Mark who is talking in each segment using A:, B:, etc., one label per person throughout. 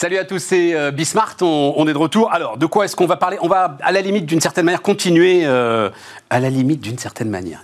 A: Salut à tous, c'est euh, Bismart, on, est de retour. Alors, de quoi est-ce qu'on va parler? On va, à la limite, d'une certaine manière, continuer, euh, à la limite, d'une certaine manière,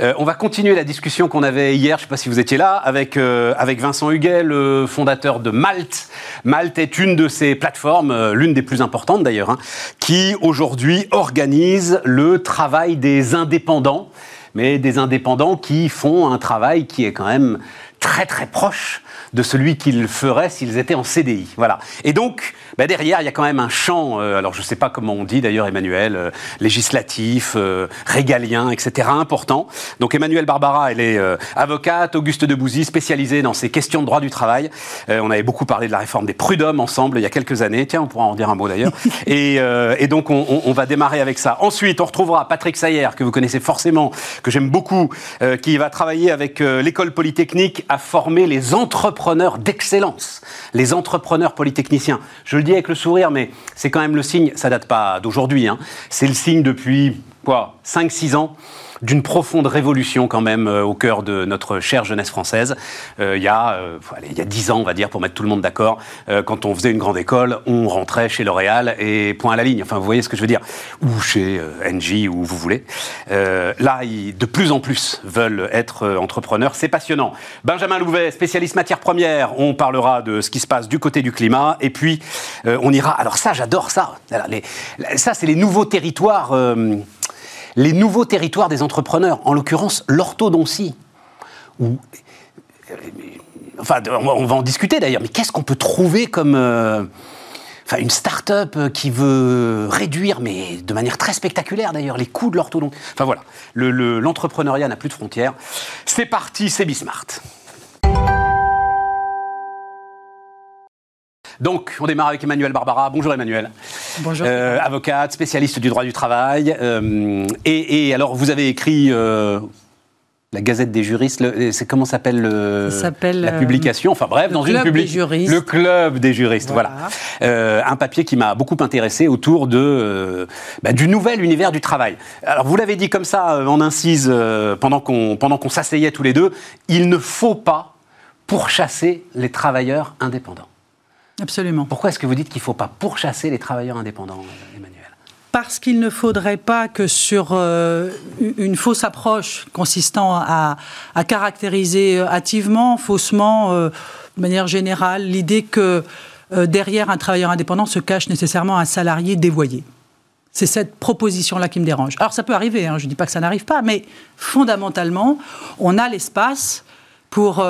A: euh, on va continuer la discussion qu'on avait hier, je ne sais pas si vous étiez là, avec, avec Vincent Huguet, le fondateur de Malte. Malte est une de ces plateformes, l'une des plus importantes d'ailleurs, hein, qui aujourd'hui organise le travail des indépendants, mais des indépendants qui font un travail qui est quand même très très proche de celui qu'ils feraient s'ils étaient en CDI. Voilà. Et donc, bah, derrière, il y a quand même un champ, euh, alors je ne sais pas comment on dit d'ailleurs, Emmanuel, euh, législatif, euh, régalien, etc., important. Donc Emmanuel Barbara, elle est avocate, Auguste Debouzy, spécialisée dans ces questions de droit du travail. on avait beaucoup parlé de la réforme des prud'hommes ensemble il y a quelques années. Tiens, on pourra en dire un mot d'ailleurs. et, et, donc, on, on, va démarrer avec ça. Ensuite, on retrouvera Patrick Sayer, que vous connaissez forcément, que j'aime beaucoup, qui va travailler avec l'école polytechnique à former les entrepreneurs entrepreneurs d'excellence, les entrepreneurs polytechniciens. Je le dis avec le sourire, mais c'est quand même le signe, ça date pas d'aujourd'hui, hein. c'est le signe depuis quoi, 5-6 ans d'une profonde révolution quand même euh, au cœur de notre chère jeunesse française. Euh, il, y a, euh, il y a dix ans, on va dire, pour mettre tout le monde d'accord, quand on faisait une grande école, on rentrait chez L'Oréal et point à la ligne. Enfin, vous voyez ce que je veux dire Ou chez Engie, où vous voulez. là, ils, de plus en plus veulent être entrepreneurs. C'est passionnant. Benjamin Louvet, spécialiste matières premières, on parlera de ce qui se passe du côté du climat. Et puis, on ira... Alors ça, j'adore ça. les, ça, c'est les nouveaux territoires les nouveaux territoires des entrepreneurs, en l'occurrence l'orthodontie. enfin, on va en discuter d'ailleurs, mais qu'est-ce qu'on peut trouver comme euh, une start-up qui veut réduire, mais de manière très spectaculaire d'ailleurs, les coûts de l'orthodontie? Enfin voilà, l'entrepreneuriat n'a plus de frontières. C'est parti, c'est Bismart. Donc, on démarre avec Emmanuel Barbara. Bonjour Emmanuel.
B: Bonjour. Euh,
A: avocate, spécialiste du droit du travail. Euh, et, alors, vous avez écrit euh, la Gazette des juristes. C'est comment s'appelle la publication? Enfin bref, dans une publication. Le club des juristes. Voilà. un papier qui m'a beaucoup intéressé autour de bah, du nouvel univers du travail. Alors, vous l'avez dit comme ça en incise pendant qu'on pendant qu'on s'asseyait tous les deux. Il ne faut pas pourchasser les travailleurs indépendants.
B: Absolument.
A: Pourquoi est-ce que vous dites qu'il ne faut pas pourchasser les travailleurs indépendants, Emmanuel?
B: Parce qu'il ne faudrait pas que sur euh, une fausse approche consistant à, caractériser hâtivement, faussement, euh, de manière générale, l'idée que euh, derrière un travailleur indépendant se cache nécessairement un salarié dévoyé. C'est cette proposition-là qui me dérange. Alors ça peut arriver, hein, je ne dis pas que ça n'arrive pas, mais fondamentalement, on a l'espace pour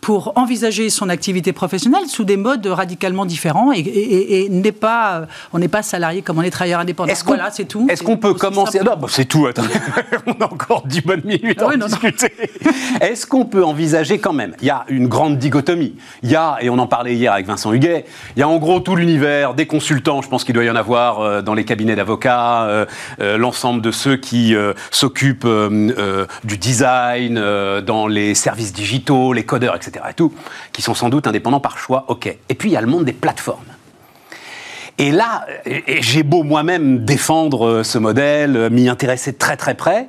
B: pour envisager son activité professionnelle sous des modes radicalement différents et, n'est pas, on n'est pas salarié comme on est travailleur indépendant.
A: voilà, c'est tout. Est-ce qu'on peut commencer Non, c'est tout. Attendez, on a encore 10 bonnes minutes à discuter. Est-ce qu'on peut envisager quand même Il y a une grande dichotomie. Il y a, et on en parlait hier avec Vincent Huguet, il y a en gros tout l'univers des consultants. Je pense qu'il doit y en avoir euh, dans les cabinets d'avocats, euh, euh, l'ensemble de ceux qui s'occupent du design, dans les services digitaux, les etc et tout, qui sont sans doute indépendants par choix, ok. Et puis il y a le monde des plateformes. Et là, j'ai beau moi-même défendre euh, ce modèle, euh, m'y intéresser très très près,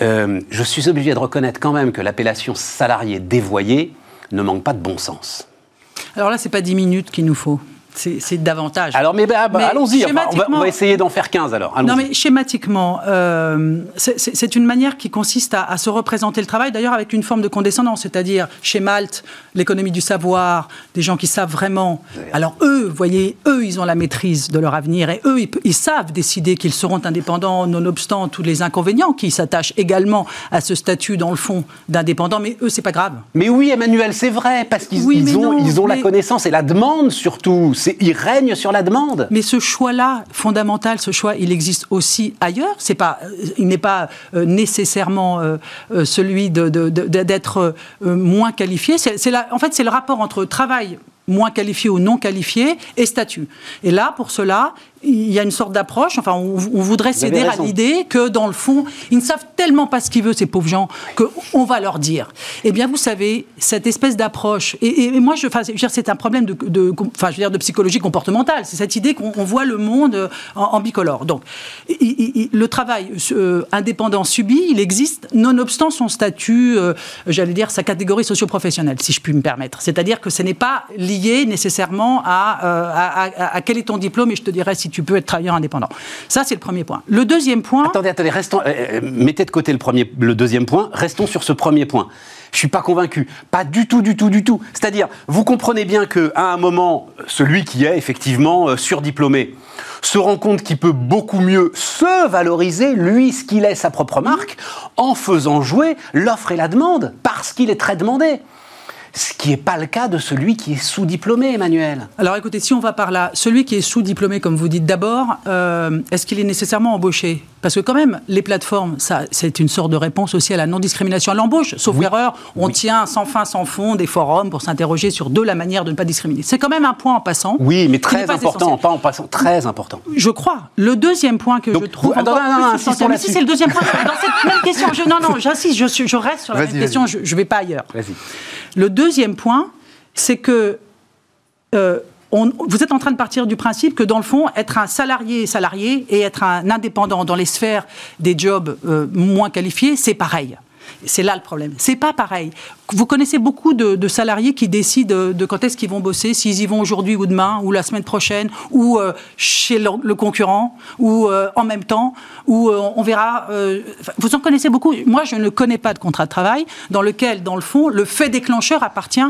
A: euh, je suis obligé de reconnaître quand même que l'appellation salarié dévoyé ne manque pas de bon sens.
B: Alors là, c'est pas 10 minutes qu'il nous faut. C'est davantage.
A: Alors, mais, bah, bah, allons-y. on, va, essayer d'en faire 15 alors.
B: Non, mais schématiquement, euh, c'est une manière qui consiste à, se représenter le travail, d'ailleurs avec une forme de condescendance, c'est-à-dire chez Malte, l'économie du savoir, des gens qui savent vraiment. Alors eux, vous voyez, eux, ils ont la maîtrise de leur avenir et eux, ils, savent décider qu'ils seront indépendants, nonobstant tous les inconvénients qui s'attachent également à ce statut dans le fond d'indépendant. Mais eux, c'est pas grave.
A: Mais oui, Emmanuel, c'est vrai parce qu'ils ont, ils ont la connaissance et la demande surtout il règne sur la demande.
B: Mais ce choix-là, fondamental, ce choix, il existe aussi ailleurs. C'est pas, euh, il n'est pas euh, nécessairement euh, celui d'être moins qualifié. C'est, en fait, c'est le rapport entre travail moins qualifié ou non qualifié et statut. Et là, pour cela, il y a une sorte d'approche, enfin, on, voudrait céder à l'idée que, dans le fond, ils ne savent tellement pas ce qu'ils veulent, ces pauvres gens, qu'on va leur dire. Eh bien, vous savez, cette espèce d'approche, et, moi, je, enfin, c'est un problème de, enfin, je veux dire, de psychologie comportementale, c'est cette idée qu'on voit le monde en, bicolore. Donc, le travail euh, indépendant subi, il existe, nonobstant son statut, euh, j'allais dire, sa catégorie socio-professionnelle, si je puis me permettre. C'est-à-dire que ce n'est pas lié nécessairement à, euh, à, à, quel est ton diplôme, et je te dirais si tu peux être travailleur indépendant. Ça, c'est le premier point. Le deuxième point.
A: Attendez, attendez, restons. Euh, euh, mettez de côté le, premier, deuxième point, restons sur ce premier point. Je suis pas convaincu. Pas du tout, du tout, du tout. C'est-à-dire, vous comprenez bien qu'à un moment, celui qui est effectivement euh, surdiplômé se rend compte qu'il peut beaucoup mieux se valoriser, lui, ce qu'il est, sa propre marque, en faisant jouer l'offre et la demande, parce qu'il est très demandé ce qui n'est pas le cas de celui qui est sous-diplômé, Emmanuel.
B: Alors écoutez, si on va par là, celui qui est sous-diplômé, comme vous dites d'abord, euh, est-ce qu'il est nécessairement embauché? Parce que quand même, les plateformes, ça, c'est une sorte de réponse aussi à la non-discrimination à l'embauche. Sauf erreur, on tient sans fin, sans fond des forums pour s'interroger sur deux, la manière de ne pas discriminer. C'est quand même un point en passant.
A: Oui, mais très important, pas en passant, très important.
B: Je crois. Le deuxième point que je trouve...
A: Attends, non, non,
B: mais si c'est le deuxième point, dans cette même question, je, non, non, j'insiste, je, je, reste sur la même question, je ne vais pas ailleurs. Vas-y. Le deuxième point, c'est que euh, vous êtes en train de partir du principe que, dans le fond, être un salarié salarié et être un indépendant dans les sphères des jobs euh, moins qualifiés, c'est pareil. C'est là le problème. C'est pas pareil. Vous connaissez beaucoup de, salariés qui décident de quand est-ce qu'ils vont bosser, s'ils y vont aujourd'hui ou demain, ou la semaine prochaine, ou euh, chez le, concurrent, ou en même temps, ou on verra. vous en connaissez beaucoup. Moi, je ne connais pas de contrat de travail dans lequel, dans le fond, le fait déclencheur appartient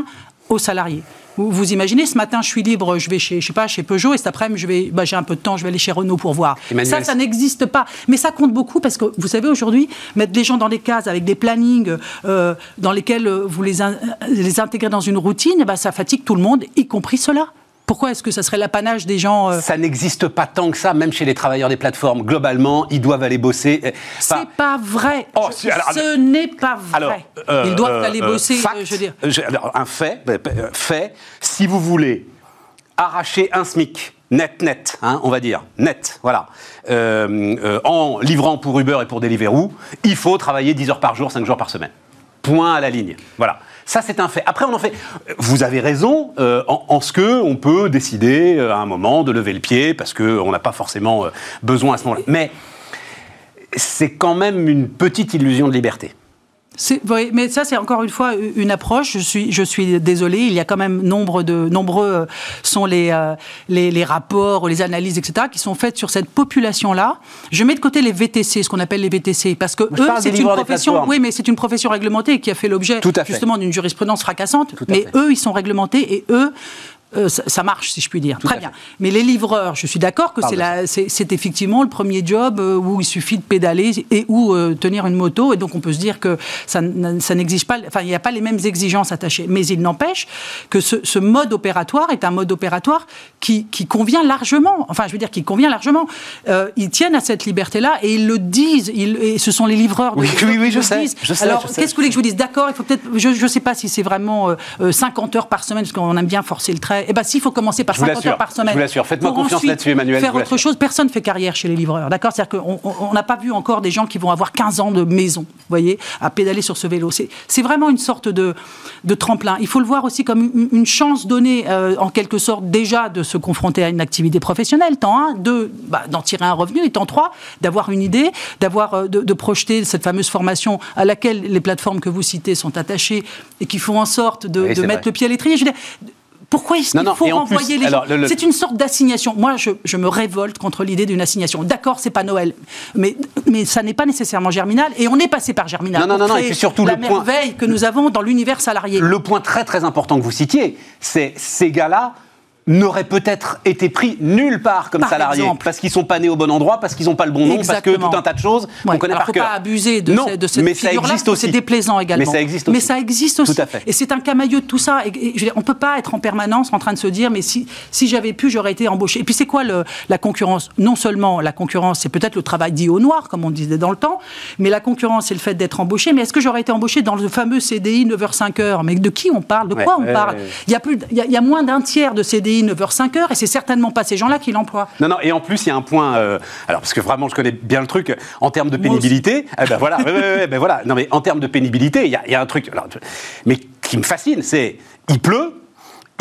B: aux salariés. Vous, imaginez, ce matin, je suis libre, je vais chez, je sais pas, chez Peugeot, et cet après-midi, je vais, bah, j'ai un peu de temps, je vais aller chez Renault pour voir. Ça, ça n'existe pas. Mais ça compte beaucoup parce que, vous savez, aujourd'hui, mettre les gens dans des cases avec des plannings euh, dans lesquels vous les, les intégrez dans une routine, bah, ça fatigue tout le monde, y compris cela. Pourquoi est-ce que ça serait l'apanage des gens
A: euh Ça n'existe pas tant que ça, même chez les travailleurs des plateformes. Globalement, ils doivent aller bosser.
B: Euh, c'est pas vrai. Oh, ce n'est pas vrai. Euh, ils doivent aller bosser. je veux dire.
A: un fait, fait. Si vous voulez arracher un SMIC net, net, hein, on va dire, net, voilà, en livrant pour Uber et pour Deliveroo, il faut travailler 10 heures par jour, 5 jours par semaine. Point à la ligne. Voilà. Ça, c'est un fait. Après, on en fait. Vous avez raison euh, en, ce que on peut décider euh, à un moment de lever le pied parce qu'on n'a pas forcément euh, besoin à ce moment-là. Mais c'est quand même une petite illusion de liberté.
B: Oui, mais ça, c'est encore une fois une approche. Je suis, je suis désolé. Il y a quand même nombre de, nombreux euh, sont les, euh, les, les, rapports, les analyses, etc., qui sont faites sur cette population-là. Je mets de côté les VTC, ce qu'on appelle les VTC, parce que eux, c'est une profession. Oui, mais c'est une profession réglementée qui a fait l'objet justement d'une jurisprudence fracassante. mais eux, ils sont réglementés et eux euh, ça, marche, si je puis dire. Très bien. Mais les livreurs, je suis d'accord que c'est effectivement le premier job euh, où il suffit de pédaler et ou euh, tenir une moto. Et donc, on peut se dire que ça, ça n'exige pas, enfin, il n'y a pas les mêmes exigences attachées. Mais il n'empêche que ce, mode opératoire est un mode opératoire qui, convient largement. Enfin, je veux dire, qui convient largement. ils tiennent à cette liberté-là et ils le disent. Ils, et ce sont les livreurs.
A: oui, oui, oui, je, sais, je sais.
B: Alors, qu'est-ce que vous voulez que je vous dise? D'accord, il faut peut-être. Je ne sais pas si c'est vraiment 50 heures par semaine, parce qu'on aime bien forcer le trait eh bien, s'il faut commencer par 50 heures par semaine. Je
A: vous l'assure, faites-moi confiance là-dessus, Emmanuel.
B: Faire autre chose, personne ne fait carrière chez les livreurs, d'accord? C'est-à-dire qu'on n'a pas vu encore des gens qui vont avoir 15 ans de maison, vous voyez, à pédaler sur ce vélo. C'est vraiment une sorte de, de, tremplin. Il faut le voir aussi comme une, chance donnée, euh, en quelque sorte, déjà de se confronter à une activité professionnelle, tant un, deux, bah, d'en tirer un revenu, et tant trois, d'avoir une idée, d'avoir euh, de, projeter cette fameuse formation à laquelle les plateformes que vous citez sont attachées et qui font en sorte de, mettre le pied à l'étrier. Je veux dire, pourquoi est-ce qu'il faut renvoyer les gens C'est une sorte d'assignation. Moi, je, me révolte contre l'idée d'une assignation. D'accord, c'est pas Noël, mais, mais ça n'est pas nécessairement Germinal, et on est passé par Germinal.
A: Non, non, non, et puis surtout
B: la
A: le merveille
B: que nous avons dans l'univers salarié.
A: Le point très très important que vous citiez, c'est ces gars-là n'auraient peut-être été pris nulle part comme salariés parce qu'ils sont pas nés au bon endroit, parce qu'ils n'ont pas le bon nom, parce que tout un tas de choses qu'on connaît par cœur.
B: Pas abuser de, de cette
A: mais ça existe aussi.
B: C'est déplaisant également.
A: Mais ça existe aussi.
B: Mais ça existe aussi. Tout à fait. Et c'est un camailleux de tout ça. Et, on peut pas être en permanence en train de se dire mais si si j'avais pu j'aurais été embauché. Et puis c'est quoi le, la concurrence? Non seulement la concurrence c'est peut-être le travail dit au noir comme on disait dans le temps, mais la concurrence c'est le fait d'être embauché. Mais est-ce que j'aurais été embauché dans le fameux CDI 9h 5h Mais de qui on parle? De quoi on parle? Il y a plus il y, a moins d'un tiers de CDI librairie 9h, 5h, et c'est certainement pas ces gens-là qui l'emploient.
A: Non, non, et en plus, il y a un point, euh, alors parce que vraiment, je connais bien le truc, en termes de pénibilité, eh ben voilà, ben voilà, non mais en termes de pénibilité, il y, y, a un truc, alors, mais qui me fascine, c'est, il pleut,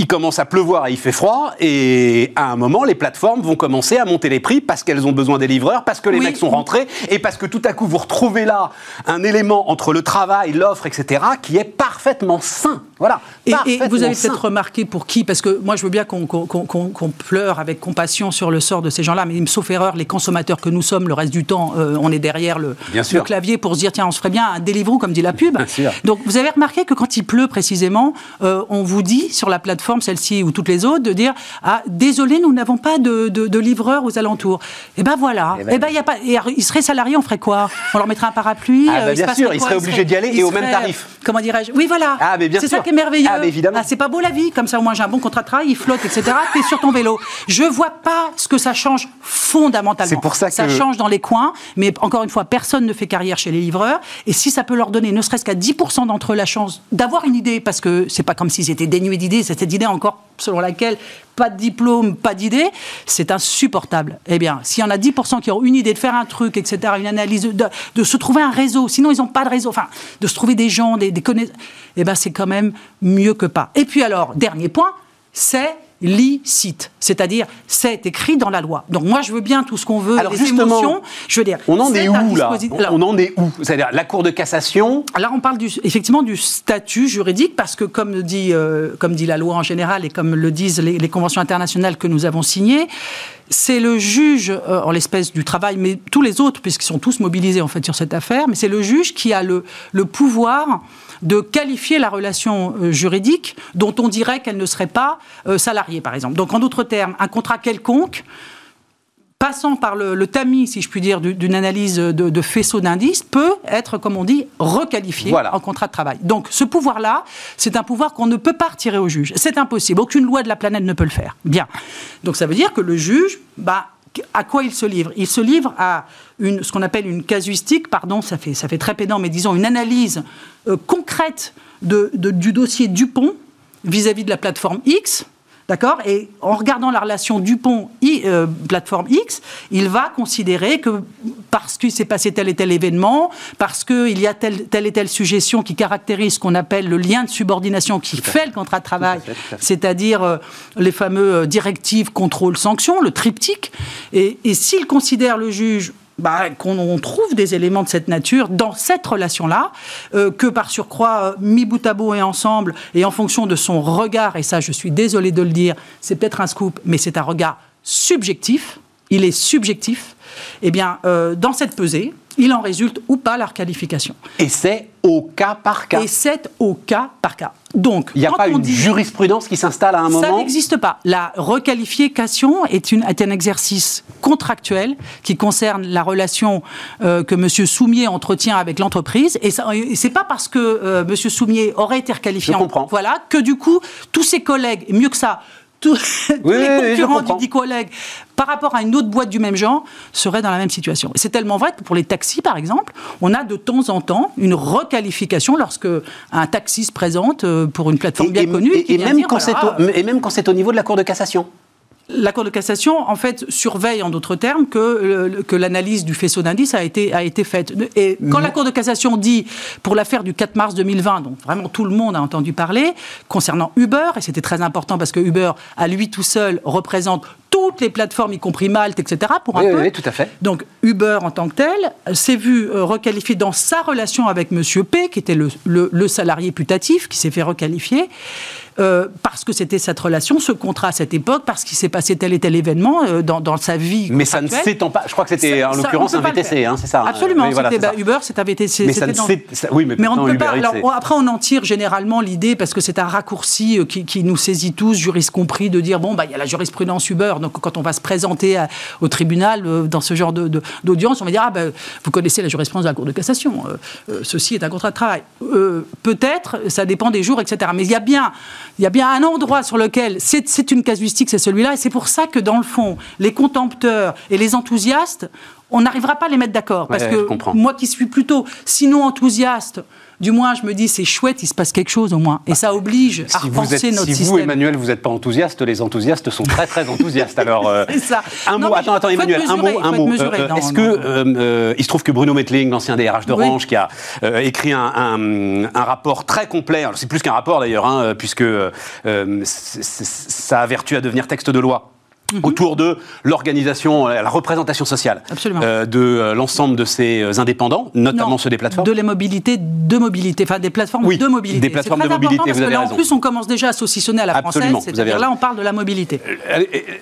A: il commence à pleuvoir et il fait froid, et à un moment, les plateformes vont commencer à monter les prix parce qu'elles ont besoin des livreurs, parce que les mecs sont rentrés, et parce que tout à coup, vous retrouvez là un élément entre le travail, l'offre, etc., qui est parfaitement sain. Voilà.
B: Et, et vous avez peut-être remarqué pour qui, parce que moi je veux bien qu'on pleure avec compassion sur le sort de ces gens-là, mais sauf erreur, les consommateurs que nous sommes, le reste du temps, euh, on est derrière le, le, clavier pour se dire tiens, on se ferait bien un Deliveroo, comme dit la pub. Donc vous avez remarqué que quand il pleut précisément, euh, on vous dit sur la plateforme, celle-ci ou toutes les autres, de dire ah désolé, nous n'avons pas de, de, livreurs aux alentours. Et eh ben voilà. Et eh ben, eh ben y a pas. Et ils seraient salariés, on ferait quoi? On leur mettrait un parapluie.
A: Ah, ben, bien sûr, ils seraient obligés d'y aller et au même tarif.
B: Comment dirais-je? Oui, voilà.
A: Ah, mais bien
B: C'est ça qui est merveilleux.
A: Ah, évidemment. Ah,
B: c'est pas beau la vie. Comme ça, au moins j'ai un bon contrat de travail, il flotte, etc. T'es sur ton vélo. Je vois pas ce que ça change fondamentalement.
A: Pour ça que
B: ça change dans les coins, mais encore une fois, personne ne fait carrière chez les livreurs. Et si ça peut leur donner, ne serait-ce qu'à 10% d'entre eux, la chance d'avoir une idée, parce que c'est pas comme s'ils étaient dénués d'idées, c'est cette idée encore selon laquelle pas de diplôme, pas d'idée, c'est insupportable. Eh bien, s'il y en a 10% qui ont une idée de faire un truc, etc., une analyse, de, se trouver un réseau, sinon ils n'ont pas de réseau, enfin, de se trouver des gens, des, des connaissances, eh bien, c'est quand même mieux que pas. Et puis alors, dernier point, c'est licite. C'est-à-dire, c'est écrit dans la loi. Donc moi, je veux bien tout ce qu'on veut,
A: Alors les émotions. Je veux dire, on en est, où là On en est où C'est-à-dire la Cour de cassation.
B: Là, on parle du, effectivement du statut juridique parce que, comme dit, euh, comme dit la loi en général et comme le disent les, conventions internationales que nous avons signées, c'est le juge, euh, en l'espèce du travail, mais tous les autres, puisqu'ils sont tous mobilisés en fait sur cette affaire, mais c'est le juge qui a le, le pouvoir de qualifier la relation euh, juridique dont on dirait qu'elle ne serait pas euh, salariée, par exemple. Donc, en d'autres termes, un contrat quelconque passant par le, tamis, si je puis dire, d'une analyse de, faisceau d'indices, peut être, comme on dit, requalifié en contrat de travail. Donc ce pouvoir-là, c'est un pouvoir qu'on ne peut pas retirer au juge. C'est impossible. Aucune loi de la planète ne peut le faire. Bien. Donc ça veut dire que le juge, bah, à quoi il se livre? Il se livre à ce qu'on appelle une casuistique, pardon, ça fait, très pédant, mais disons une analyse euh, concrète du dossier Dupont vis-à-vis de la plateforme X, D'accord Et en regardant la relation Dupont euh, plateforme X, il va considérer que parce qu'il s'est passé tel et tel événement, parce qu'il y a telle, telle, et telle suggestion qui caractérise ce qu'on appelle le lien de subordination qui fait, le contrat de travail, c'est-à-dire euh, les fameux directives, contrôle, sanction, le triptyque. Et, et s'il considère le juge bah, qu'on trouve des éléments de cette nature dans cette relation-là, euh, que par surcroît, euh, mis bout à bout et ensemble, et en fonction de son regard, et ça je suis désolé de le dire, c'est peut-être un scoop, mais c'est un regard subjectif, il est subjectif, eh bien, euh, dans cette pesée, il en résulte ou pas la requalification.
A: Et c'est au cas par cas.
B: Et c'est au cas par cas. Donc,
A: il n'y a pas une jurisprudence qui s'installe à un moment.
B: Ça n'existe pas. La requalification est, une, un exercice contractuel qui concerne la relation euh, que M. Soumier entretient avec l'entreprise. Et ce n'est pas parce que euh, M. Soumier aurait été requalifié, voilà, que du coup tous ses collègues, mieux que ça, tous, les concurrents du dit collègue par rapport à une autre boîte du même genre seraient dans la même situation. C'est tellement vrai que pour les taxis, par exemple, on a de temps en temps une requalification lorsque un taxi se présente euh, pour une plateforme bien connue.
A: Et, même quand et même quand c'est au niveau de la Cour de cassation
B: la Cour de cassation, en fait, surveille, en d'autres termes, que, que l'analyse du faisceau d'indices a été, a été faite. Et quand la Cour de cassation dit, pour l'affaire du 4 mars 2020, donc vraiment tout le monde a entendu parler, concernant Uber, et c'était très important parce que Uber, à lui tout seul, représente toutes les plateformes, y compris Malte, etc., pour un
A: oui,
B: peu.
A: Oui, tout à fait.
B: Donc Uber, en tant que tel, s'est vu euh, requalifié dans sa relation avec M. P, qui était le, le salarié putatif, qui s'est fait requalifier. Euh, parce que c'était cette relation, ce contrat à cette époque, parce qu'il s'est passé tel et tel événement euh, dans, dans, sa vie.
A: Mais ça ne s'étend pas. Je crois que c'était en l'occurrence un VTC, hein, c'est ça.
B: Hein. Absolument. Bah, Uber, c'est un VTC.
A: Mais, ça ne oui, mais,
B: on
A: ne peut
B: pas. Alors, après, on en tire généralement l'idée parce que c'est un raccourci qui, qui, nous saisit tous, juristes compris, de dire bon, bah, il y a la jurisprudence Uber. Donc, quand on va se présenter au tribunal dans ce genre d'audience, on va dire ah ben, vous connaissez la jurisprudence de la Cour de cassation. ceci est un contrat de travail. Peut-être, ça dépend des jours, etc. Mais il y a bien il y a bien un endroit sur lequel c'est une casuistique, c'est celui-là, et c'est pour ça que dans le fond, les contempteurs et les enthousiastes on n'arrivera pas à les mettre d'accord. Parce
A: Ouais,
B: que moi qui suis plutôt, sinon enthousiaste, du moins je me dis c'est chouette, il se passe quelque chose au moins. Et ça oblige à
A: Si vous,
B: repenser
A: êtes,
B: notre
A: si
B: système.
A: vous, Emmanuel, vous n'êtes pas enthousiaste, les enthousiastes sont très très enthousiastes. Alors, euh,
B: ça.
A: un
B: Non,
A: mot. Attends, Emmanuel, un mot, un. Euh, Est-ce que euh, il se trouve que Bruno Metling, l'ancien DRH d'Orange,
B: Oui.
A: qui a euh, écrit un, un- un rapport très complet. alors C'est plus qu'un rapport d'ailleurs, hein, puisque euh, c'est- ça a vertu à devenir texte de loi. Autour de l'organisation, euh, la représentation sociale
B: Mhm.
A: Euh, de euh, l'ensemble de ces indépendants, notamment
B: Non,
A: ceux des plateformes.
B: De les mobilités, de mobilité, enfin des plateformes
A: Oui,
B: de mobilité.
A: des plateformes de mobilité,
B: parce
A: vous
B: que
A: avez
B: là,
A: raison.
B: En plus, on commence déjà à saucissonner à la
A: Absolument,
B: française. C'est-à-dire là, on parle de la mobilité.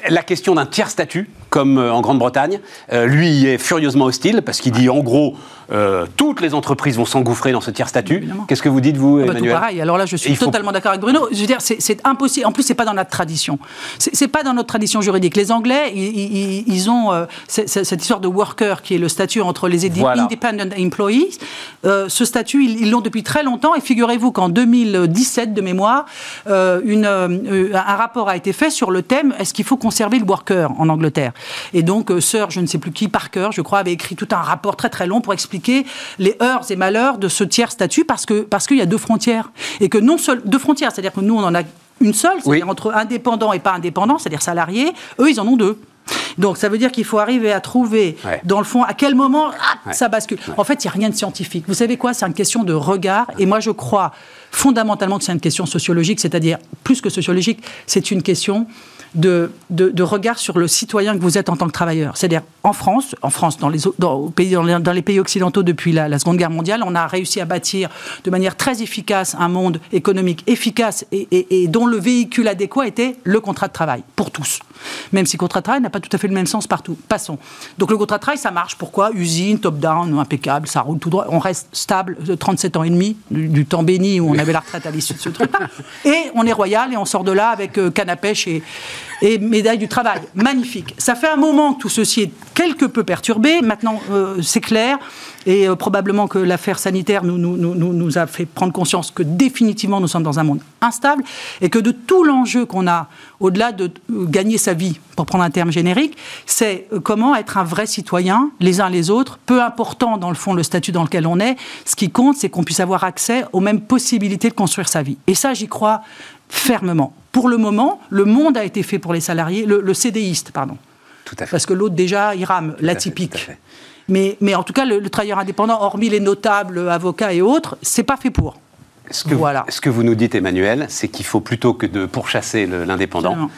A: La question d'un tiers statut, comme en Grande-Bretagne, lui est furieusement hostile parce qu'il dit en gros euh, toutes les entreprises vont s'engouffrer dans ce tiers statut. Qu'est-ce que vous dites vous,
B: Ah bah, tout
A: Emmanuel
B: pareil. Alors là, je suis
A: faut-
B: totalement d'accord avec Bruno. Je veux dire, c'est- impossible. En plus, c'est pas dans notre tradition. C'est pas dans notre tradition juridique. Les Anglais, ils, ils- ils ont euh, cette histoire de worker qui est le statut entre les
A: Voilà.
B: independent employees. Euh, ce statut, ils l'ont depuis très longtemps. Et figurez-vous qu'en 2017, de mémoire, une, un rapport a été fait sur le thème est-ce qu'il faut conserver le worker en Angleterre? Et donc, Sir, je ne sais plus qui, Parker, je crois, avait écrit tout un rapport très très long pour expliquer les heures et malheurs de ce tiers statut parce que parce qu'il y a deux frontières et que non seul deux frontières, c'est-à-dire que nous on en a une seule, c'est-à-dire
A: Oui.
B: entre indépendants et pas indépendants, c'est-à-dire salariés, eux ils en ont deux. Donc ça veut dire qu'il faut arriver à trouver,
A: Ouais.
B: dans le fond, à quel moment ah,
A: Ouais.
B: ça bascule. En fait, il n'y a rien de scientifique. Vous savez quoi? C'est une question de regard. Et moi, je crois fondamentalement que c'est une question sociologique, c'est-à-dire plus que sociologique, c'est une question de, de, regard sur le citoyen que vous êtes en tant que travailleur. C'est-à-dire en France, en France, dans les, dans, dans les, pays occidentaux depuis la, Seconde Guerre mondiale, on a réussi à bâtir de manière très efficace un monde économique efficace et, dont le véhicule adéquat était le contrat de travail pour tous. Même si le contrat de travail n'a pas tout à fait le même sens partout. Passons. Donc le contrat de travail, ça marche. Pourquoi? Usine, top-down, impeccable, ça roule tout droit. On reste stable, euh, 37 ans et demi, du, du temps béni où on la retraite à l'issue de ce truc-là. Et on est royal et on sort de là avec euh, canne à pêche et, et médaille du travail. Magnifique. Ça fait un moment que tout ceci est quelque peu perturbé. Maintenant, euh, c'est clair. Et euh, probablement que l'affaire sanitaire nous, nous, nous, nous- nous a fait prendre conscience que définitivement nous sommes dans un monde instable et que de tout l'enjeu qu'on a, au-delà de euh, gagner sa vie, pour prendre un terme générique, c'est euh, comment être un vrai citoyen, les uns les autres, peu important dans le fond le statut dans lequel on est. Ce qui compte, c'est qu'on puisse avoir accès aux mêmes possibilités de construire sa vie. Et ça, j'y crois fermement. Pour le moment, le monde a été fait pour les salariés, le, le CDiste, pardon.
A: Tout à fait.
B: Parce que l'autre, déjà, il rame,
A: à fait,
B: l'atypique. Mais, mais en tout cas, le, le travailleur indépendant, hormis les notables, avocats et autres, c'est pas fait pour.
A: Ce que,
B: Voilà.
A: ce que vous nous dites, Emmanuel, c'est qu'il faut plutôt que de pourchasser l'indépendant,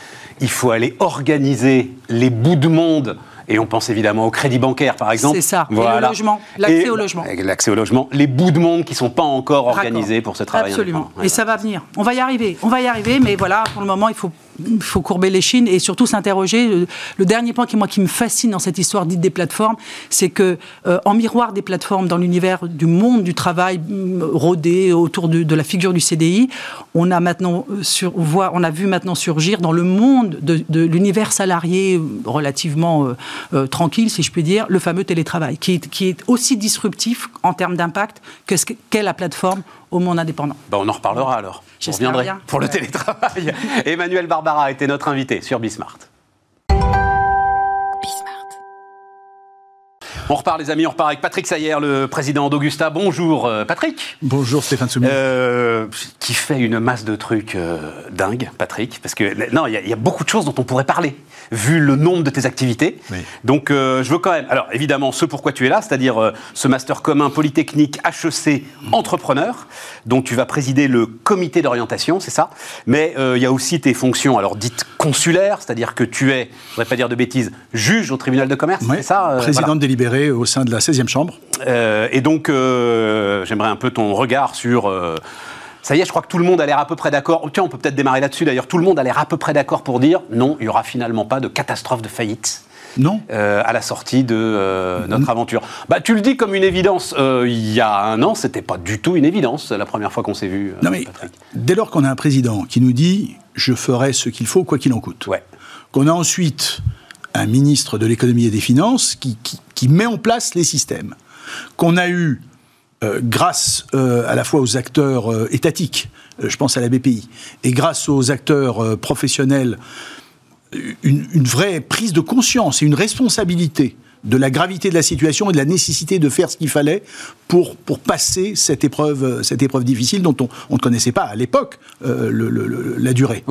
A: il faut aller organiser les bouts de monde. Et on pense évidemment au crédit bancaire, par exemple.
B: C'est ça. Et le logement. L'accès au logement.
A: L'accès au logement. Les bouts de monde qui ne sont pas encore organisés pour ce travail
B: Absolument. et ça va venir. On va y arriver. On va y arriver, mais voilà, pour le moment, il faut, faut courber les chines et surtout s'interroger. Le, le dernier point qui, moi, qui me fascine dans cette histoire dite des plateformes, c'est que, euh, en miroir des plateformes dans l'univers du monde du travail hum, rodé autour de, la figure du CDI, on a maintenant euh, sur, voit, on a vu maintenant surgir dans le monde de, l'univers salarié euh, relativement euh, euh, tranquille, si je puis dire, le fameux télétravail, qui est, qui est aussi disruptif en termes d'impact que qu'est la plateforme au monde indépendant.
A: Bah, on en reparlera alors. Reviendrez
B: bien.
A: pour le télétravail. Emmanuel Barbara était notre invité sur Bismart. On repart les amis, on repart avec Patrick Sayer, le président d'Augusta. Bonjour euh, Patrick.
C: Bonjour Stéphane Soumi.
A: Euh, qui fait une masse de trucs euh, dingues, Patrick, parce que non, il y, a- il y a beaucoup de choses dont on pourrait parler, vu le nombre de tes activités.
C: Oui.
A: Donc, euh, je veux quand même, alors évidemment, ce pourquoi tu es là, c'est-à-dire ce master commun Polytechnique HEC entrepreneur, dont tu vas présider le comité d'orientation, c'est ça. Mais il y a aussi tes fonctions, alors dites consulaires, c'est-à-dire que tu es, je ne voudrais pas dire de bêtises, juge au tribunal de commerce, c'est ça.
C: président
A: voilà.
C: délibéré au sein de la 16e chambre.
A: Euh, et donc, euh, j'aimerais un peu ton regard sur. euh, ça y est, je crois que tout le monde a l'air à peu près d'accord. Tiens, on peut peut-être démarrer là-dessus d'ailleurs. Tout le monde a l'air à peu près d'accord pour dire non, il n'y aura finalement pas de catastrophe de faillite.
C: Non
A: euh, à la sortie de euh, notre aventure. Bah, tu le dis comme une évidence. Euh, il y a un an, c'était pas du tout une évidence la première fois qu'on s'est vu.
C: Non mais
A: Patrick.
C: dès lors qu'on a un président qui nous dit je ferai ce qu'il faut quoi qu'il en coûte,
A: Ouais.
C: qu'on a ensuite un ministre de l'économie et des finances qui, met en place les systèmes, qu'on a eu euh, grâce euh, à la fois aux acteurs euh, étatiques, je pense à la BPI, et grâce aux acteurs professionnels, une, vraie prise de conscience et une responsabilité de la gravité de la situation et de la nécessité de faire ce qu'il fallait pour, passer cette épreuve, difficile dont on, ne connaissait pas à l'époque la durée.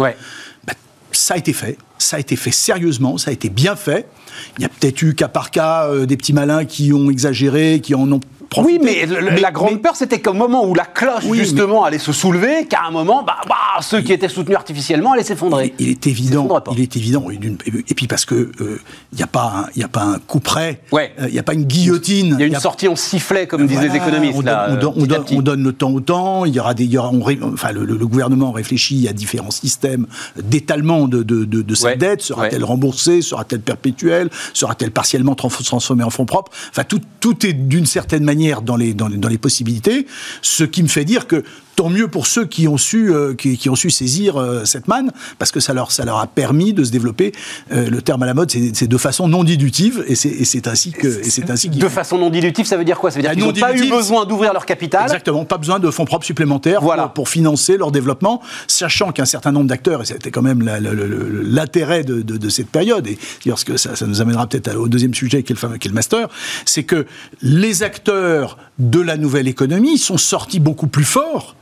C: Ça a été fait, ça a été fait sérieusement, ça a été bien fait. Il y a peut-être eu cas par cas euh, des petits malins qui ont exagéré, qui en ont
A: oui, mais, la grande peur, c'était qu'au moment où la cloche, justement, allait se soulever, qu'à un moment, bah, bah, ceux qui étaient soutenus artificiellement allaient s'effondrer.
C: Il, est évident, il est évident, et puis parce que il euh, n'y a, pas un, a pas un coup près, il
A: ouais.
C: n'y euh, a pas une guillotine.
A: Il y a une sortie en sifflet, comme disent les économistes.
C: On,
A: là,
C: donne, on, donne, on, donne, le temps au temps, il y aura des, il y aura, enfin, le, gouvernement réfléchit à différents systèmes d'étalement de, de, de, cette dette. Sera-t-elle remboursée? Sera-t-elle perpétuelle? Sera-t-elle partiellement transformée en fonds propres? Enfin, tout, tout est d'une certaine manière dans les, possibilités, ce qui me fait dire que tant mieux pour ceux qui ont su, euh, qui, ont su saisir euh, cette manne, parce que ça leur, ça leur a permis de se développer. Euh, le terme à la mode, c'est de façon non dilutive, et c'est ainsi que. c'est ainsi
A: de façon non dilutive, ça veut dire quoi? Ça veut dire qu'ils n'ont pas eu besoin d'ouvrir leur capital?
C: Exactement, pas besoin de fonds propres supplémentaires voilà. pour, financer leur développement, sachant qu'un certain nombre d'acteurs, et c'était quand même l'intérêt de, de, cette période, et que ça, ça nous amènera peut-être au deuxième sujet qui est le, qui est le master, c'est que les acteurs de la nouvelle économie sont sortis beaucoup plus forts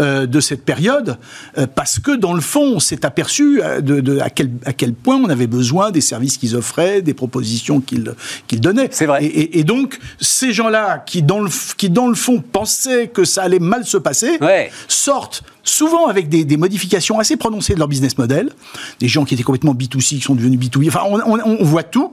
C: euh, de cette période, euh, parce que dans le fond, on s'est aperçu euh, de, à, quel, à quel point on avait besoin des services qu'ils offraient, des propositions qu'ils donnaient.
A: C'est vrai.
C: Et, donc, ces gens-là, qui dans, le, qui dans le fond pensaient que ça allait mal se passer, sortent souvent avec des, des, modifications assez prononcées de leur business model, des gens qui étaient complètement B2C, qui sont devenus B2B, enfin, on, on, on voit tout.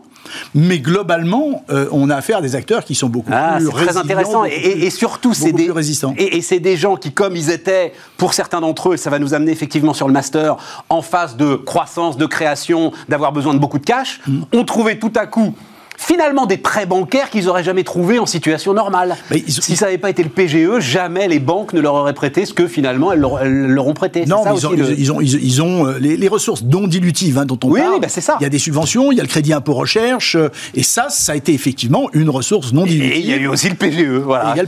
C: Mais globalement, euh, on a affaire à des acteurs qui sont beaucoup ah, plus
A: très intéressant. Et, surtout, c'est des
C: résistants.
A: Et, c'est des gens qui, comme ils étaient, pour certains d'entre eux, ça va nous amener effectivement sur le master, en phase de croissance, de création, d'avoir besoin de beaucoup de cash, mm. ont trouvé tout à coup finalement des prêts bancaires qu'ils n'auraient jamais trouvé en situation normale. si ça n'avait pas été le PGE, jamais les banques ne leur auraient prêté ce que finalement elles leur, ont prêté.
C: Non, ils, ont, ils, ont, ils, ont, euh, les, ressources non dilutives hein, dont on
A: oui,
C: parle.
A: Oui, c'est ça.
C: Il y a des subventions, il y a le crédit impôt recherche, euh, et ça, ça a été effectivement une ressource non dilutive.
A: Et il y a eu aussi le PGE, voilà.
C: E,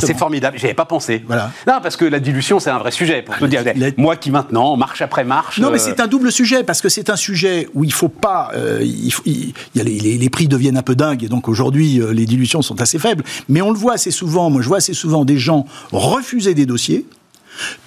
A: c'est formidable. J'y avais pas pensé.
C: Voilà.
A: Non, parce que la dilution, c'est un vrai sujet. Pour te dire, moi qui maintenant marche après marche.
C: Non, mais euh, c'est un double sujet parce que c'est un sujet où il faut pas, il, y a les, les, prix deviennent un peu dingues. Et donc aujourd'hui euh, les dilutions sont assez faibles, mais on le voit assez souvent, moi je vois assez souvent des gens refuser des dossiers,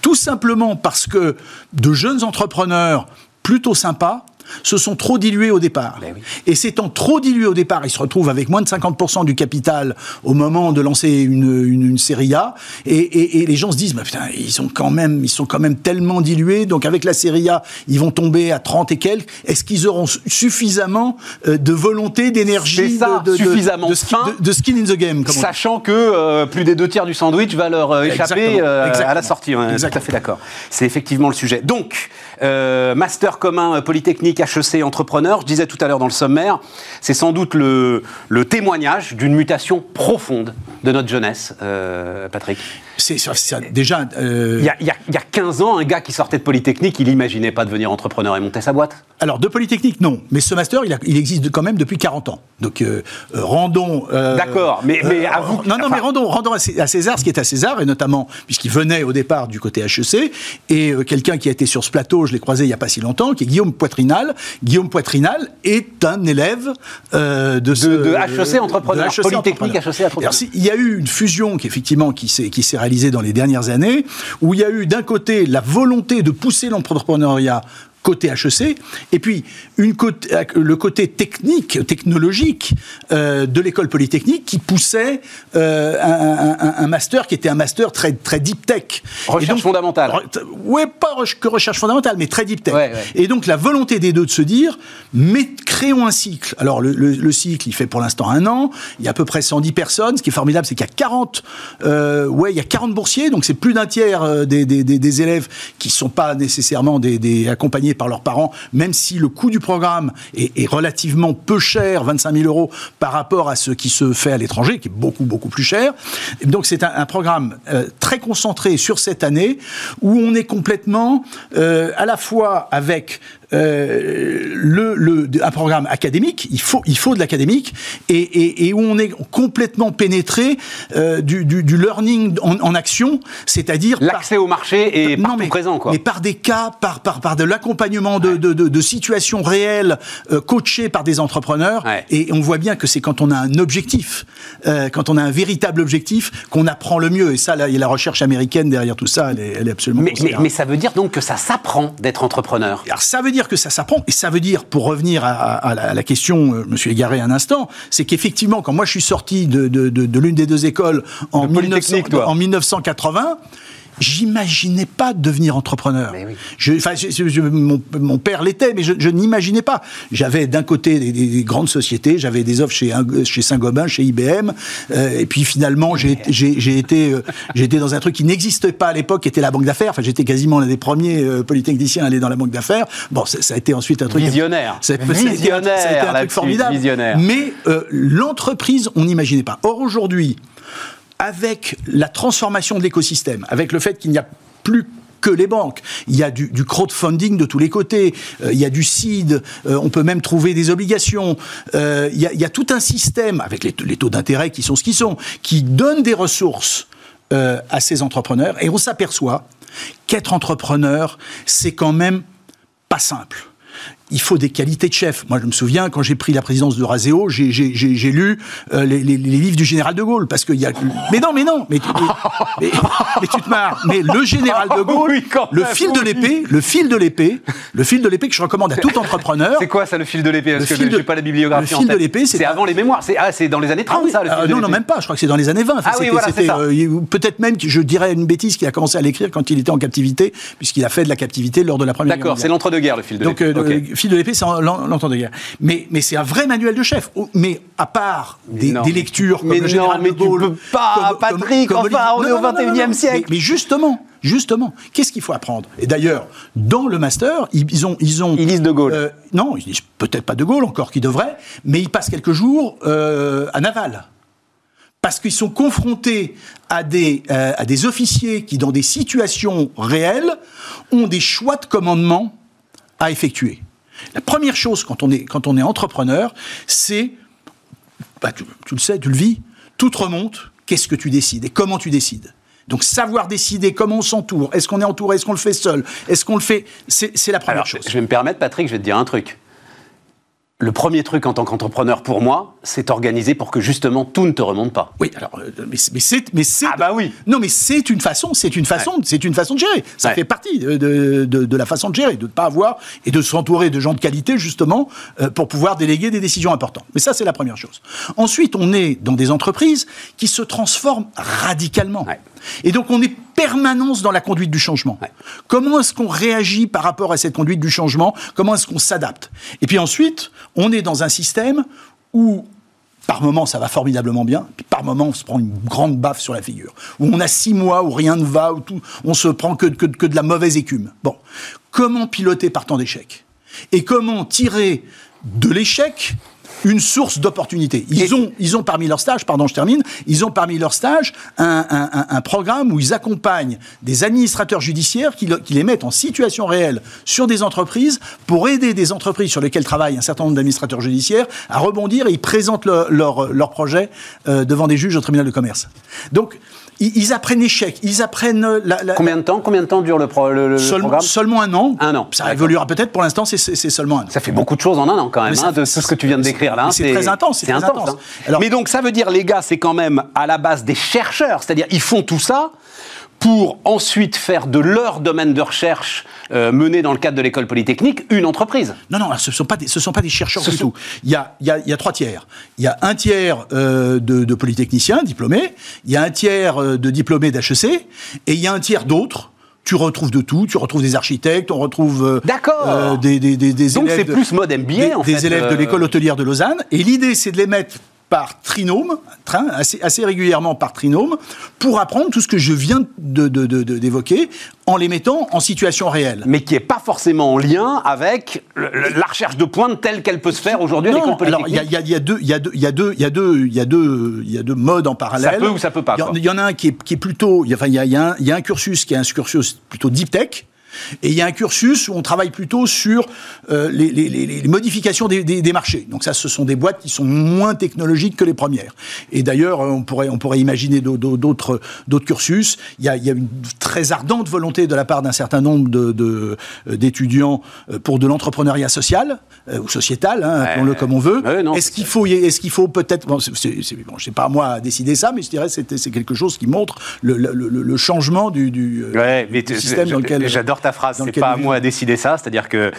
C: tout simplement parce que de jeunes entrepreneurs plutôt sympas se sont trop dilués au départ. Ben et s'étant trop dilués au départ, ils se retrouvent avec moins de 50% du capital au moment de lancer une, une, série A. Et, les gens se disent, bah, putain, ils sont, quand même, ils sont quand même tellement dilués. Donc avec la série A, ils vont tomber à 30 et quelques. Est-ce qu'ils auront suffisamment euh, de volonté, d'énergie,
A: de, suffisamment
C: de, de, skin in the game
A: Sachant que euh, plus des deux tiers du sandwich va leur euh, échapper à la sortie. Est tout à fait d'accord. C'est effectivement le sujet. Donc, master commun Polytechnique HEC entrepreneur. Je disais tout à l'heure dans le sommaire, c'est sans doute le, témoignage d'une mutation profonde de notre jeunesse, euh, Patrick.
C: C'est déjà.
A: Euh, il, y a, il, y a, 15 ans, un gars qui sortait de Polytechnique, il n'imaginait pas devenir entrepreneur et monter sa boîte?
C: Alors, de Polytechnique, non. Mais ce master, il, il existe quand même depuis 40 ans. Donc, euh, rendons.
A: D'accord, mais, mais à vous.
C: Non, non, mais rendons, rendons à César ce qui est à César, et notamment, puisqu'il venait au départ du côté HEC, et quelqu'un qui a été sur ce plateau, je l'ai croisé il n'y a pas si longtemps, qui est Guillaume Poitrinal. Guillaume Poitrinal est un élève de, ce,
A: de, HEC entrepreneur. E Polytechnique HEC entrepreneur.
C: il y a eu une fusion qui, effectivement, qui s'est dans les dernières années, où il y a eu d'un côté la volonté de pousser l'entrepreneuriat côté HEC, et puis une côté, le côté technique, technologique euh, de l'école polytechnique qui poussait euh, un, master qui était un master très, très deep tech.
A: Recherche fondamentale.
C: Oui, pas que recherche fondamentale, mais très deep tech. Et donc la volonté des deux de se dire, mais créons un cycle. Alors le, cycle, il fait pour l'instant un an, il y a à peu près 110 personnes. Ce qui est formidable, c'est qu'il y a 40, euh, ouais, il y a 40 boursiers, donc c'est plus d'un tiers des, des, des, élèves qui ne sont pas nécessairement des accompagnés par leurs parents, même si le coût du programme est, relativement peu cher, 25 000 euros, par rapport à ce qui se fait à l'étranger, qui est beaucoup, beaucoup plus cher. Donc c'est un, programme euh, très concentré sur cette année, où on est complètement euh, à la fois avec euh, le, le, un programme académique, il faut, il faut de l'académique, et, et, et, où on est complètement pénétré euh, du, du, du, learning en, en action, c'est-à-dire...
A: L'accès au marché est non,
C: mais,
A: présent, quoi.
C: Mais par des cas, par, par, par de l'accompagnement de, de, de, de, situations réelles, euh, coachées par des entrepreneurs,
A: Ouais.
C: et on voit bien que c'est quand on a un objectif, euh, quand on a un véritable objectif, qu'on apprend le mieux, et ça, là, il y a la recherche américaine derrière tout ça, elle est, elle est absolument
A: Mais, mais, ça veut dire donc que ça s'apprend d'être entrepreneur.
C: Alors ça veut dire que ça s'apprend, et ça veut dire, pour revenir à, à, à la, à la question, euh, je me suis égaré un instant, c'est qu'effectivement, quand moi je suis sorti de, de, de, de l'une des deux écoles en,
A: De Polytechnique,
C: 1900
A: toi.
C: en 1980, J'imaginais pas devenir entrepreneur.
A: Mais oui.
C: Je, je- mon, mon père l'était, mais je, je n'imaginais pas. J'avais d'un côté des, des- des grandes sociétés, j'avais des offres chez, chez Saint-Gobain, chez IBM, euh, et puis finalement j'ai été, euh, été dans un truc qui n'existait pas à l'époque, qui était la banque d'affaires. Enfin, j'étais quasiment l'un des premiers euh, polytechniciens à aller dans la banque d'affaires. Bon, ça, ça a été ensuite un truc
A: Visionnaire.
C: ça
A: Visionnaire,
C: ça a été un truc formidable.
A: visionnaire.
C: Mais euh, l'entreprise, on n'imaginait pas. Or aujourd'hui, avec la transformation de l'écosystème, avec le fait qu'il n'y a plus que les banques. Il y a du, crowdfunding de tous les côtés, euh, il y a du seed, euh, on peut même trouver des obligations, euh, il, y a, tout un système, avec les, les taux d'intérêt qui sont ce qu'ils sont, qui donne des ressources euh, à ces entrepreneurs, et on s'aperçoit qu'être entrepreneur, c'est quand même pas simple. Il faut des qualités de chef. Moi, je me souviens, quand j'ai pris la présidence de Raseo, j'ai- lu euh, les, les- les livres du général de Gaulle. Parce qu'il y a. Mais non, mais non mais, mais, mais- mais tu te marres. Mais le général de Gaulle,
A: Oui,
C: le fil de
A: oui.
C: l'épée, le fil de l'épée, le fil de l'épée que je recommande à tout entrepreneur.
A: C'est quoi ça, le fil de l'épée? Parce
C: Le
A: que
C: fil
A: je
C: de-
A: n'ai pas la bibliographie
C: le
A: en
C: fil de l'épée, c'est
A: avant les mémoires. C'est ah, c'est dans les années 30,
C: Ah oui,
A: ça, le
C: euh,
A: fil de
C: non, non, même pas. Je crois que c'est dans les années 20. Enfin,
A: Ah voilà,
C: euh, Peut-être même que je dirais une bêtise qu'il a commencé à l'écrire quand il était en captivité, puisqu'il a fait de la captivité lors de la première Guerre
A: D'accord, c'est l'entre-deux-guerres, le fil de l'épée.
C: Fil de l'épée, c'est en- l'en- l'entre-deux-guerres. Mais, mais c'est un vrai manuel de chef. Oh, Mais à part des,
A: non,
C: lectures comme
A: mais
C: le
A: non,
C: général
A: mais
C: de
A: tu
C: Gaulle,
A: peux pas, Patrick, enfin, on est au 21e siècle.
C: Mais, mais justement, justement, qu'est-ce qu'il faut apprendre? Et d'ailleurs, dans le master, ils, ont, ils ont,
A: Ils lisent De Gaulle.
C: euh, non, ils disent peut-être pas De Gaulle encore, qui devrait, mais ils passent quelques jours euh, à Naval parce qu'ils sont confrontés à des, euh, à des officiers qui, dans des situations réelles, ont des choix de commandement à effectuer. La première chose quand on est, quand on est entrepreneur, c'est, bah, tu, tu le sais, tu le vis, tout te remonte, qu'est-ce que tu décides et comment tu décides. Donc savoir décider comment on s'entoure, est-ce qu'on est entouré, est-ce qu'on le fait seul, est-ce qu'on le fait, c'est la première
A: Alors,
C: chose.
A: je vais me permettre, Patrick, je vais te dire un truc. Le premier truc en tant qu'entrepreneur pour moi, c'est organiser pour que justement tout ne te remonte pas.
C: Oui, alors, euh, mais, c'est- mais c'est, mais c'est.
A: Ah bah oui.
C: Non, mais c'est une façon, c'est une façon, c'est une façon de gérer. Ça
A: Ouais.
C: fait partie de, de, de- de la façon de gérer, de ne pas avoir et de s'entourer de gens de qualité justement euh, pour pouvoir déléguer des décisions importantes. Mais ça, c'est la première chose. Ensuite, on est dans des entreprises qui se transforment radicalement.
A: Ouais.
C: Et donc, on est permanence dans la conduite du changement.
A: Ouais.
C: Comment est-ce qu'on réagit par rapport à cette conduite du changement? Comment est-ce qu'on s'adapte? Et puis ensuite, on est dans un système où par moment, ça va formidablement bien, puis par moment, on se prend une grande baffe sur la figure. Où on a six mois où rien ne va, où tout, on se prend que, que, que de la mauvaise écume. Bon, comment piloter par tant d'échecs Et comment tirer de l'échec une source d'opportunité. Ils ont, ils ont parmi leurs stages, pardon, je termine, ils ont parmi leurs stages un, un- un- un programme où ils accompagnent des administrateurs judiciaires qui les mettent en situation réelle sur des entreprises pour aider des entreprises sur lesquelles travaillent un certain nombre d'administrateurs judiciaires à rebondir et ils présentent le- leur, leur projet euh, devant des juges au tribunal de commerce. Donc, ils, ils apprennent l'échec, ils apprennent la, la-
A: Combien de temps Combien de temps dure le, pro- le- programme
C: seulement un an.
A: Un an,
C: Ça évoluera peut-être. Pour l'instant, c'est- seulement un an.
A: Ça fait beaucoup de choses en un an quand même, hein, de tout ce que tu viens de décrire là.
C: c'est très intense, c'est intense.
A: hein.
C: Alors-
A: Mais donc ça veut dire, les gars, c'est quand même à la base des chercheurs, c'est-à-dire ils font tout ça pour ensuite faire de leur domaine de recherche euh, mené dans le cadre de l'école polytechnique une entreprise.
C: Non, non, ce ne sont, pas des- ce sont pas des chercheurs
A: Ce
C: du
A: sont-
C: tout. Il y a, il y, a, il y a trois tiers. Il y a un tiers euh, de, de polytechniciens diplômés, il y a un tiers euh, de diplômés d'HEC, et il y a un tiers d'autres. Tu retrouves de tout, tu retrouves des architectes, on retrouve euh, des, des, des, des
A: Donc
C: élèves
A: c'est
C: de-
A: plus mode MBA,
C: des, élèves de l'école hôtelière de Lausanne. Et l'idée, c'est de les mettre par trinôme, train, assez, assez régulièrement par trinôme, pour apprendre tout ce que je viens de- de- de- de- d'évoquer, en les mettant en situation réelle.
A: Mais qui n'est pas forcément en lien avec le- la recherche de pointe telle qu'elle peut se faire aujourd'hui
C: alors
A: polytechnique.
C: il y a, il y a- il y a deux, il y a deux, il y a deux, il y a deux, il y a deux, il y a deux modes en parallèle.
A: Ça peut ou ça peut pas,
C: Il y en- y, a un qui est, qui est plutôt, enfin, il y a, il y a un, il y a un cursus qui est un cursus plutôt deep tech. Et il y a un cursus où on travaille plutôt sur euh, les, les, les, modifications des, des, des, marchés. Donc ça, ce sont des boîtes qui sont moins technologiques que les premières. Et d'ailleurs, on pourrait, on pourrait imaginer d'autres cursus. Il y, a, il y a une très ardente volonté de la part d'un certain nombre d'étudiants de, de, pour de l'entrepreneuriat social ou sociétal, hein, appelons-le comme on veut. est-ce qu'il faut, est-ce qu'il faut peut-être, bon, bon, pas à moi à décider ça, mais je dirais que c'est quelque chose qui montre le, le, le changement du, du,
A: ouais, mais système dans lequel. J'adore ta phrase. C'est pas à moi à décider ça, c'est-à-dire que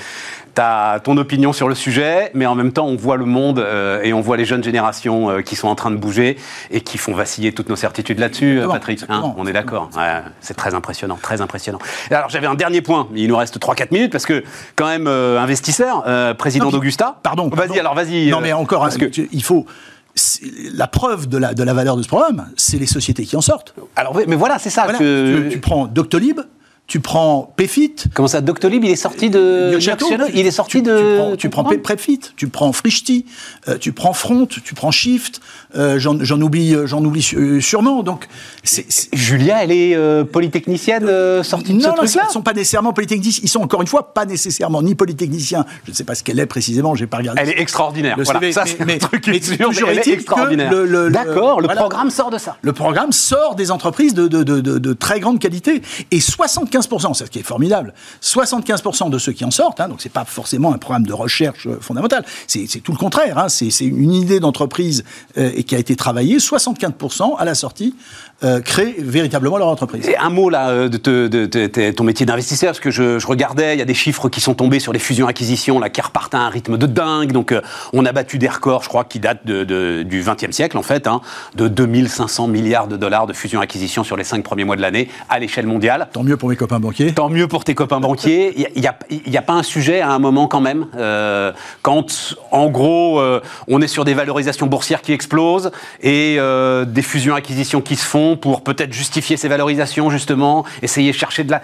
A: tu as ton opinion sur le sujet, mais en même temps, on voit le monde euh, et on voit les jeunes générations euh, qui sont en train de bouger et qui font vaciller toutes nos certitudes là-dessus, Patrick. Hein, on est d'accord. Ouais, c'est très impressionnant, très impressionnant. alors, j'avais un dernier point. Il nous reste 3-4 minutes parce que, quand même, euh, investisseur, président d'Augusta.
C: Pardon.
A: Vas-y, alors vas-y.
C: Non, mais encore, parce que il faut la preuve de la, de la valeur de ce programme, c'est les sociétés qui en sortent.
A: Alors, mais voilà, c'est ça
C: que... Tu, tu prends Doctolib, tu prends PFIT.
A: Comment ça, Doctolib, il est sorti de Il est sorti de.
C: Tu prends, tu prends PrepFit, tu prends Frichti, euh, tu prends Front, tu prends Shift. Euh, j'en oublie, euh, j'en oublie sûrement. Donc,
A: c'est, Julia, elle est polytechnicienne sortie de
C: non,
A: ce truc-là.
C: Ils ne sont pas nécessairement polytechniciens. Ils sont encore une fois pas nécessairement ni polytechniciens. Je ne sais pas ce qu'elle est précisément. J'ai pas regardé.
A: Elle est extraordinaire. voilà, ça, c'est mais, truc mais, sûr, elle est extraordinaire. D'accord, le, programme sort de ça.
C: Le programme sort des entreprises de, de, de, de très grande qualité et 75 c'est ce qui est formidable. 75% de ceux qui en sortent, hein, donc c'est pas forcément un programme de recherche euh, fondamentale, c'est tout le contraire. Hein, c'est une idée d'entreprise euh, et qui a été travaillée. 75% à la sortie euh, créent véritablement leur entreprise.
A: Et un mot là euh, de, ton métier d'investisseur, parce que je, regardais, il y a des chiffres qui sont tombés sur les fusions-acquisitions là qui repartent à un rythme de dingue. Donc euh, on a battu des records, je crois, qui datent de, du XXe siècle en fait, hein, de 2500 milliards de dollars de fusions-acquisitions sur les cinq premiers mois de l'année à l'échelle mondiale.
C: Tant mieux pour mes copains banquiers.
A: Tant mieux pour tes copains banquiers. Il n'y a, y a, pas un sujet à un moment quand même, quand en gros on est sur des valorisations boursières qui explosent et des fusions-acquisitions qui se font pour peut-être justifier ces valorisations, justement, essayer de chercher de la...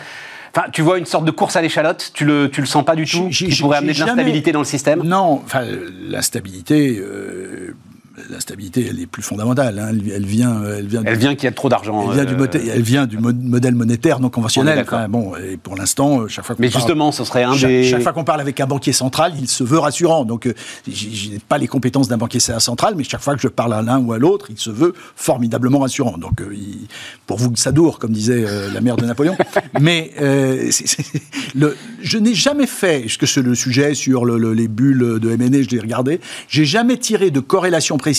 A: Enfin, tu vois une sorte de course à l'échalote, tu le, tu le sens pas du tout, qui pourrait amener de l'instabilité dans le système?
C: Non, enfin, l'instabilité, euh, la stabilité, elle est plus fondamentale. Hein. Elle, vient, elle vient,
A: elle vient qu'il y a trop d'argent.
C: Elle, vient du, euh, elle vient du modèle monétaire non conventionnel. bon, et pour l'instant, euh, chaque fois.
A: Mais justement, ce serait un
C: chaque,
A: des.
C: Chaque fois qu'on parle avec un banquier central, il se veut rassurant. Donc, euh, je n'ai pas les compétences d'un banquier central, mais chaque fois que je parle à l'un ou à l'autre, il se veut formidablement rassurant. Donc, pour vous, ça dure, comme disait la mère de Napoléon. mais le, je n'ai jamais fait, ce que c'est le sujet sur le, les bulles de MNE, je l'ai regardé, j'ai jamais tiré de corrélation précise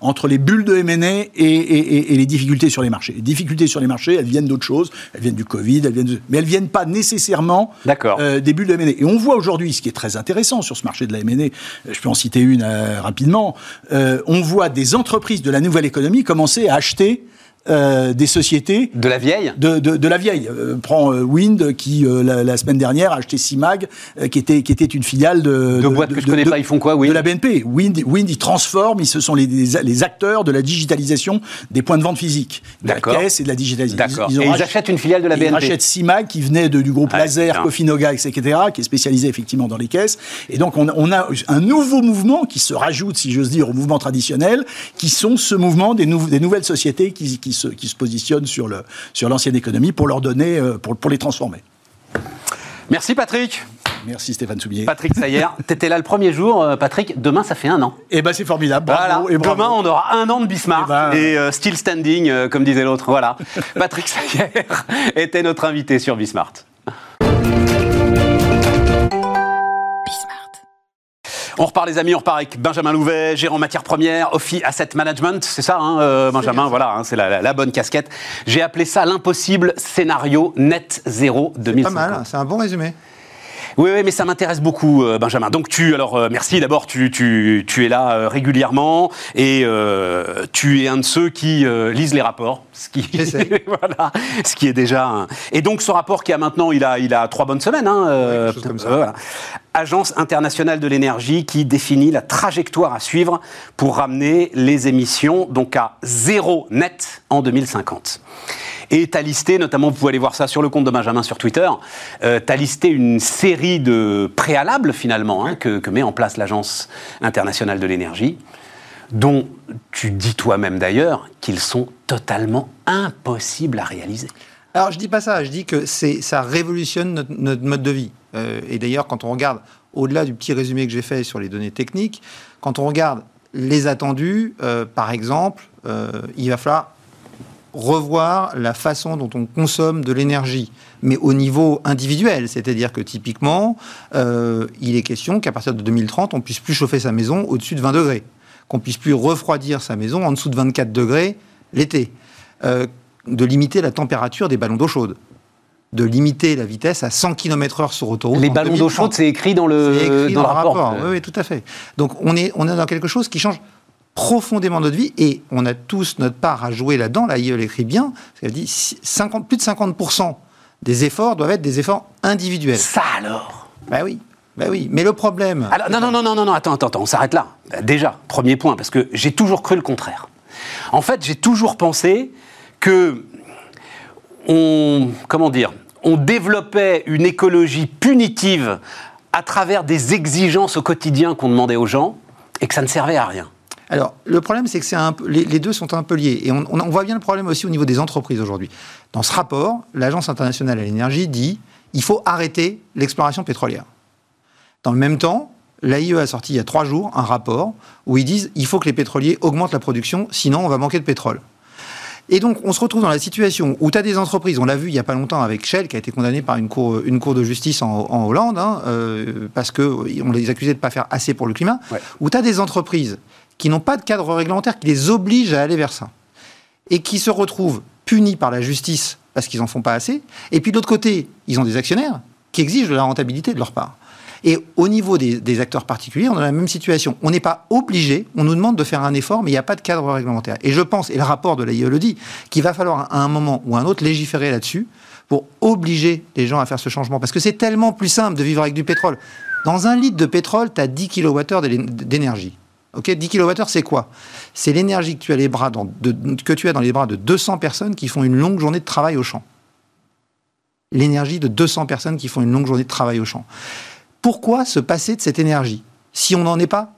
C: entre les bulles de M&A et, et, et, les difficultés sur les marchés. Les difficultés sur les marchés, elles viennent d'autres choses, elles viennent du Covid, elles viennent mais elles viennent pas nécessairement euh, des bulles de M&A. Et on voit aujourd'hui, ce qui est très intéressant sur ce marché de la M&A, je peux en citer une euh, rapidement, euh, on voit des entreprises de la nouvelle économie commencer à acheter euh, des sociétés.
A: De la vieille?
C: De, de, de la vieille. Euh, prends euh, Wind, qui la, la, semaine dernière a acheté Simag, qui, était, qui était une filiale de.
A: De, boîtes que je connais pas, ils font quoi,
C: oui De la BNP. Wind, Wind ils transforment, ils, ce sont les, les, acteurs de la digitalisation des points de vente physiques. De la caisse et de la digitalisation.
A: D'accord. Ils, ils, achètent une filiale de la BNP. Ils
C: achètent Simag, qui venait de, du groupe ah, Laser, Cofinoga, etc., qui est spécialisé effectivement dans les caisses. Et donc, on, on a un nouveau mouvement qui se rajoute, si j'ose dire, au mouvement traditionnel, qui sont ce mouvement des, des nouvelles sociétés qui, qui, se, qui se positionnent sur le sur l'ancienne économie pour leur donner euh, pour, pour les transformer.
A: Merci Patrick.
C: Merci Stéphane Soubier.
A: Patrick Sayer, tu étais là le premier jour. Euh, Patrick, demain ça fait un an.
C: Eh ben c'est formidable. Bravo,
A: et Demain on aura un an de Bismarck et, ben, et euh, still standing, comme disait l'autre. Voilà. Patrick Sayer était notre invité sur Bismarck. On repart les amis, on repart avec Benjamin Louvet, gérant matières premières, Ophi Asset Management, c'est ça hein, euh, Benjamin, voilà, hein, c'est la, la, bonne casquette. J'ai appelé ça l'impossible scénario net zéro 2050.
D: Pas mal, c'est un bon résumé.
A: Oui, oui, mais ça m'intéresse beaucoup, euh, Benjamin. Donc tu, alors euh, merci d'abord, tu, tu, tu es là euh, régulièrement et tu es un de ceux qui lisent les rapports, ce qui, voilà, ce qui est déjà. Un... Et donc ce rapport qui a maintenant, il a, il a trois bonnes semaines. Hein,
D: oui, comme ça. Voilà.
A: Agence internationale de l'énergie qui définit la trajectoire à suivre pour ramener les émissions donc à zéro net en 2050. Et tu as listé, notamment, vous pouvez aller voir ça sur le compte de Benjamin sur Twitter, euh, tu listé une série de préalables, finalement, hein, que, que, met en place l'Agence internationale de l'énergie, dont tu dis toi-même d'ailleurs qu'ils sont totalement impossibles à réaliser.
D: Alors je dis pas ça, je dis que c'est ça révolutionne notre, mode de vie. Euh, et d'ailleurs, quand on regarde au-delà du petit résumé que j'ai fait sur les données techniques, quand on regarde les attendus, euh, par exemple, euh, il va falloir revoir la façon dont on consomme de l'énergie, mais au niveau individuel. C'est-à-dire que typiquement, il est question qu'à partir de 2030, on puisse plus chauffer sa maison au-dessus de 20 degrés, qu'on puisse plus refroidir sa maison en dessous de 24 degrés l'été, de limiter la température des ballons d'eau chaude de limiter la vitesse à 100 km/h sur autoroute.
A: Les ballons d'eau
D: 2030.
A: chaude, c'est écrit dans le,
D: C'est écrit
A: dans
D: dans
A: le
D: le
A: rapport.
D: rapport. Oui, oui, tout à fait. Donc on est, on est dans quelque chose qui change profondément notre vie et on a tous notre part à jouer là-dedans. Là, il l'écrit bien. qu'elle dit si- 50, plus de 50% des efforts doivent être des efforts individuels.
A: Ça alors?
D: Bah oui, bah oui. Mais le problème.
A: Alors, non, non, non, non, non, attends, attends, attends, on s'arrête là. Déjà, premier point, parce que j'ai toujours cru le contraire. En fait, j'ai toujours pensé que on, comment dire, on développait une écologie punitive à travers des exigences au quotidien qu'on demandait aux gens et que ça ne servait à rien.
D: Alors, le problème, c'est que les, deux sont un peu liés. Et on voit bien le problème aussi au niveau des entreprises aujourd'hui. Dans ce rapport, l'Agence internationale à l'énergie dit il faut arrêter l'exploration pétrolière. Dans le même temps, l'AIE a sorti il y a trois jours un rapport où ils disent il faut que les pétroliers augmentent la production, sinon on va manquer de pétrole. Et donc, on se retrouve dans la situation où tu as des entreprises, on l'a vu il n'y a pas longtemps avec Shell, qui a été condamné par une cour, une cour de justice en, en Hollande, hein, euh, parce qu'on les accusait de ne pas faire assez pour le climat,
A: Ouais.
D: où tu as des entreprises qui n'ont pas de cadre réglementaire qui les oblige à aller vers ça, et qui se retrouvent punis par la justice parce qu'ils n'en font pas assez, et puis de l'autre côté, ils ont des actionnaires qui exigent de la rentabilité de leur part. Et au niveau des, acteurs particuliers, on dans la même situation. On n'est pas obligé, on nous demande de faire un effort, mais il n'y a pas de cadre réglementaire. Et je pense, et le rapport de l'AIE le dit, qu'il va falloir à un moment ou à un autre légiférer là-dessus pour obliger les gens à faire ce changement. Parce que c'est tellement plus simple de vivre avec du pétrole. Dans un litre de pétrole, tu as 10 kWh d'énergie. Ok, 10 kWh, c'est quoi? C'est l'énergie que que tu as dans les bras de 200 personnes qui font une longue journée de travail au champ. L'énergie de 200 personnes qui font une longue journée de travail au champ. Pourquoi se passer de cette énergie si on n'en est pas,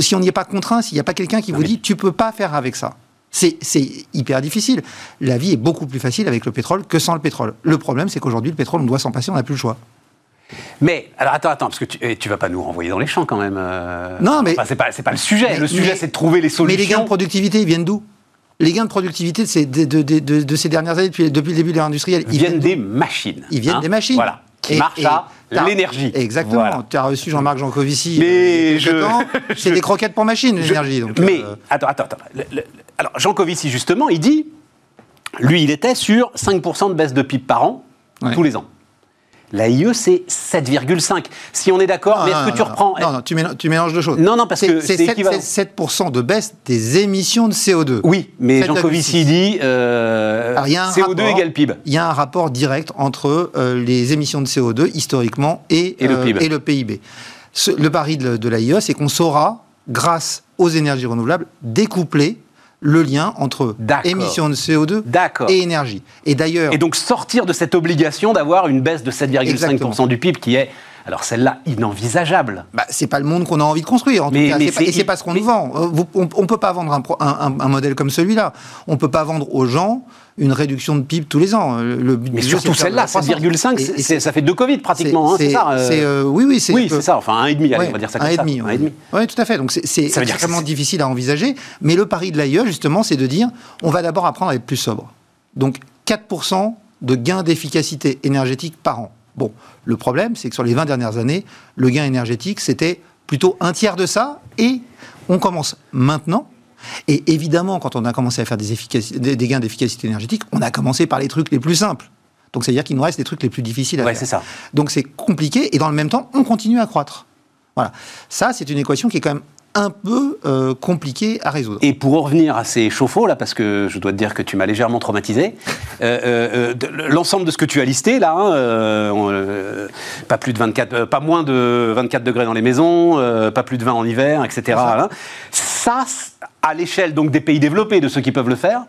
D: si on n'y est pas contraint, s'il n'y a pas quelqu'un qui vous dit tu peux pas faire avec ça c'est hyper difficile. La vie est beaucoup plus facile avec le pétrole que sans le pétrole. Le problème, c'est qu'aujourd'hui, le pétrole, on doit s'en passer, on n'a plus le choix.
A: Mais, alors attends, attends, parce que tu, tu vas pas nous renvoyer dans les champs quand même. euh.
D: Non, mais-
A: Enfin, c'est pas, pas le sujet.
D: Mais-
A: le sujet, c'est de trouver les solutions.
D: Mais les gains de productivité, ils viennent d'où? Les gains de productivité de ces, de, de- de- ces dernières années, depuis, depuis le début de l'ère industrielle,
A: Ils viennent des machines.
D: Ils viennent
A: hein.
D: des machines.
A: Voilà. Qui
D: Et- et
A: à l'énergie.
D: Exactement.
A: Voilà.
D: Tu as reçu Jean-Marc Jancovici.
A: Mais
D: euh,
A: je-.
D: C'est
A: je-
D: des croquettes pour machines, l'énergie.
A: Mais,
D: euh,
A: attends, attends, attends. Le- le- alors, Jean Covici, justement, il dit, lui, il était sur 5% de baisse de PIB par an,
D: Ouais.
A: tous les ans. La IE, c'est 7,5. Si on est d'accord, mais est-ce que
D: non,
A: tu
D: non.
A: reprends
D: Non, non, tu mélanges, tu mélanges deux choses.
A: Non, non, parce que c'est
D: sept-
A: équivalent.
D: c'est 7% de baisse des émissions de CO2.
A: Oui, mais Jean
D: 7,6.
A: Covici dit euh,
D: Alors, il y a un
A: CO2
D: rapport-
A: égale PIB.
D: Il y a un rapport direct entre euh, les émissions de CO2 historiquement et,
A: Et le
D: euh,
A: PIB.
D: et le PIB. Ce- le pari de, de l'AIE, c'est qu'on saura, grâce aux énergies renouvelables, découpler le lien entre
A: D'accord.
D: émissions de CO2
A: D'accord.
D: et énergie. Et d'ailleurs,
A: Et donc sortir de cette obligation d'avoir une baisse de 7,5%
D: Exactement.
A: du PIB qui est, alors celle-là, inenvisageable.
D: bah, c'est pas le monde qu'on a envie de construire. En
A: Mais-
D: tout cas,
A: mais
D: pas-
A: c'est-
D: et c'est pas ce qu'on
A: mais-
D: nous vend. Euh, on, on peut pas vendre un, un- un- un modèle comme celui-là. On peut pas vendre aux gens une réduction de PIB tous les ans. Euh, Le but
A: Mais surtout celle-là,
D: la croissance.
A: 7,5,
D: Et-
A: c'est-
D: et
A: c'est- ça fait deux Covid pratiquement, hein, c'est ça euh,
D: oui, oui, c'est
A: Oui, c'est ça, enfin un et demi, allez,
D: Ouais,
A: on va dire ça
D: un
A: comme
D: et
A: ça.
D: demi,
A: un demi.
D: Ouais, tout à fait. Donc c'est extrêmement difficile à envisager. Mais le pari de l'AIE, justement, c'est de dire on va d'abord apprendre à être plus sobre. Donc 4% de gain d'efficacité énergétique par an. Bon, le problème, c'est que sur les 20 dernières années, le gain énergétique, c'était plutôt un tiers de ça. Et on commence maintenant. Et évidemment, quand on a commencé à faire des, efficaci- des- des gains d'efficacité énergétique, on a commencé par les trucs les plus simples. Donc, c'est-à-dire qu'il nous reste des trucs les plus difficiles à
A: Ouais,
D: faire.
A: ça.
D: Donc c'est compliqué et dans le même temps, on continue à croître. Voilà. Ça, c'est une équation qui est quand même un peu euh, compliquée à résoudre.
A: Et pour en revenir à ces chauffe-eau, là, parce que je dois te dire que tu m'as légèrement traumatisé, euh, euh, l'ensemble de ce que tu as listé, là, hein, pas, plus de 24, euh, pas moins de 24 degrés dans les maisons, pas plus de 20 en hiver, etc.
D: ça.
A: hein. Ça, à l'échelle donc des pays développés, de ceux qui peuvent le faire,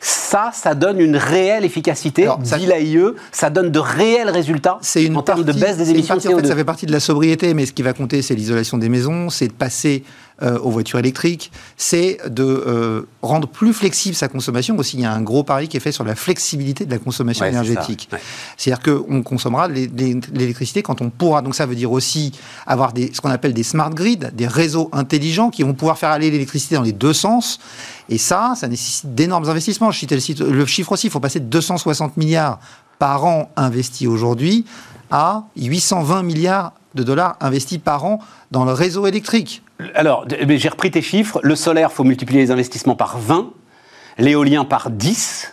A: ça, ça donne une réelle efficacité,
D: Alors, ça-
A: dit l'AIE, ça donne de réels résultats
D: une
A: en termes de baisse des émissions
D: partie,
A: de
D: en
A: CO2.
D: fait, ça fait partie de la sobriété, mais ce qui va compter, c'est l'isolation des maisons, c'est de passer euh, aux voitures électriques, c'est de euh, rendre plus flexible sa consommation. Aussi, il y a un gros pari qui est fait sur la flexibilité de la consommation
A: Ouais,
D: énergétique.
A: ouais.
D: C'est-à-dire qu'on consommera l'é- l'é- l'électricité quand on pourra. Donc ça veut dire aussi avoir des, ce qu'on appelle des smart grids, des réseaux intelligents qui vont pouvoir faire aller l'électricité dans les deux sens. Et ça, ça nécessite d'énormes investissements. Je citais le chiffre aussi, il faut passer de 260 milliards par an investis aujourd'hui à 820 milliards de dollars investis par an dans le réseau électrique.
A: Alors, j'ai repris tes chiffres. Le solaire, faut multiplier les investissements par 20, l'éolien par 10,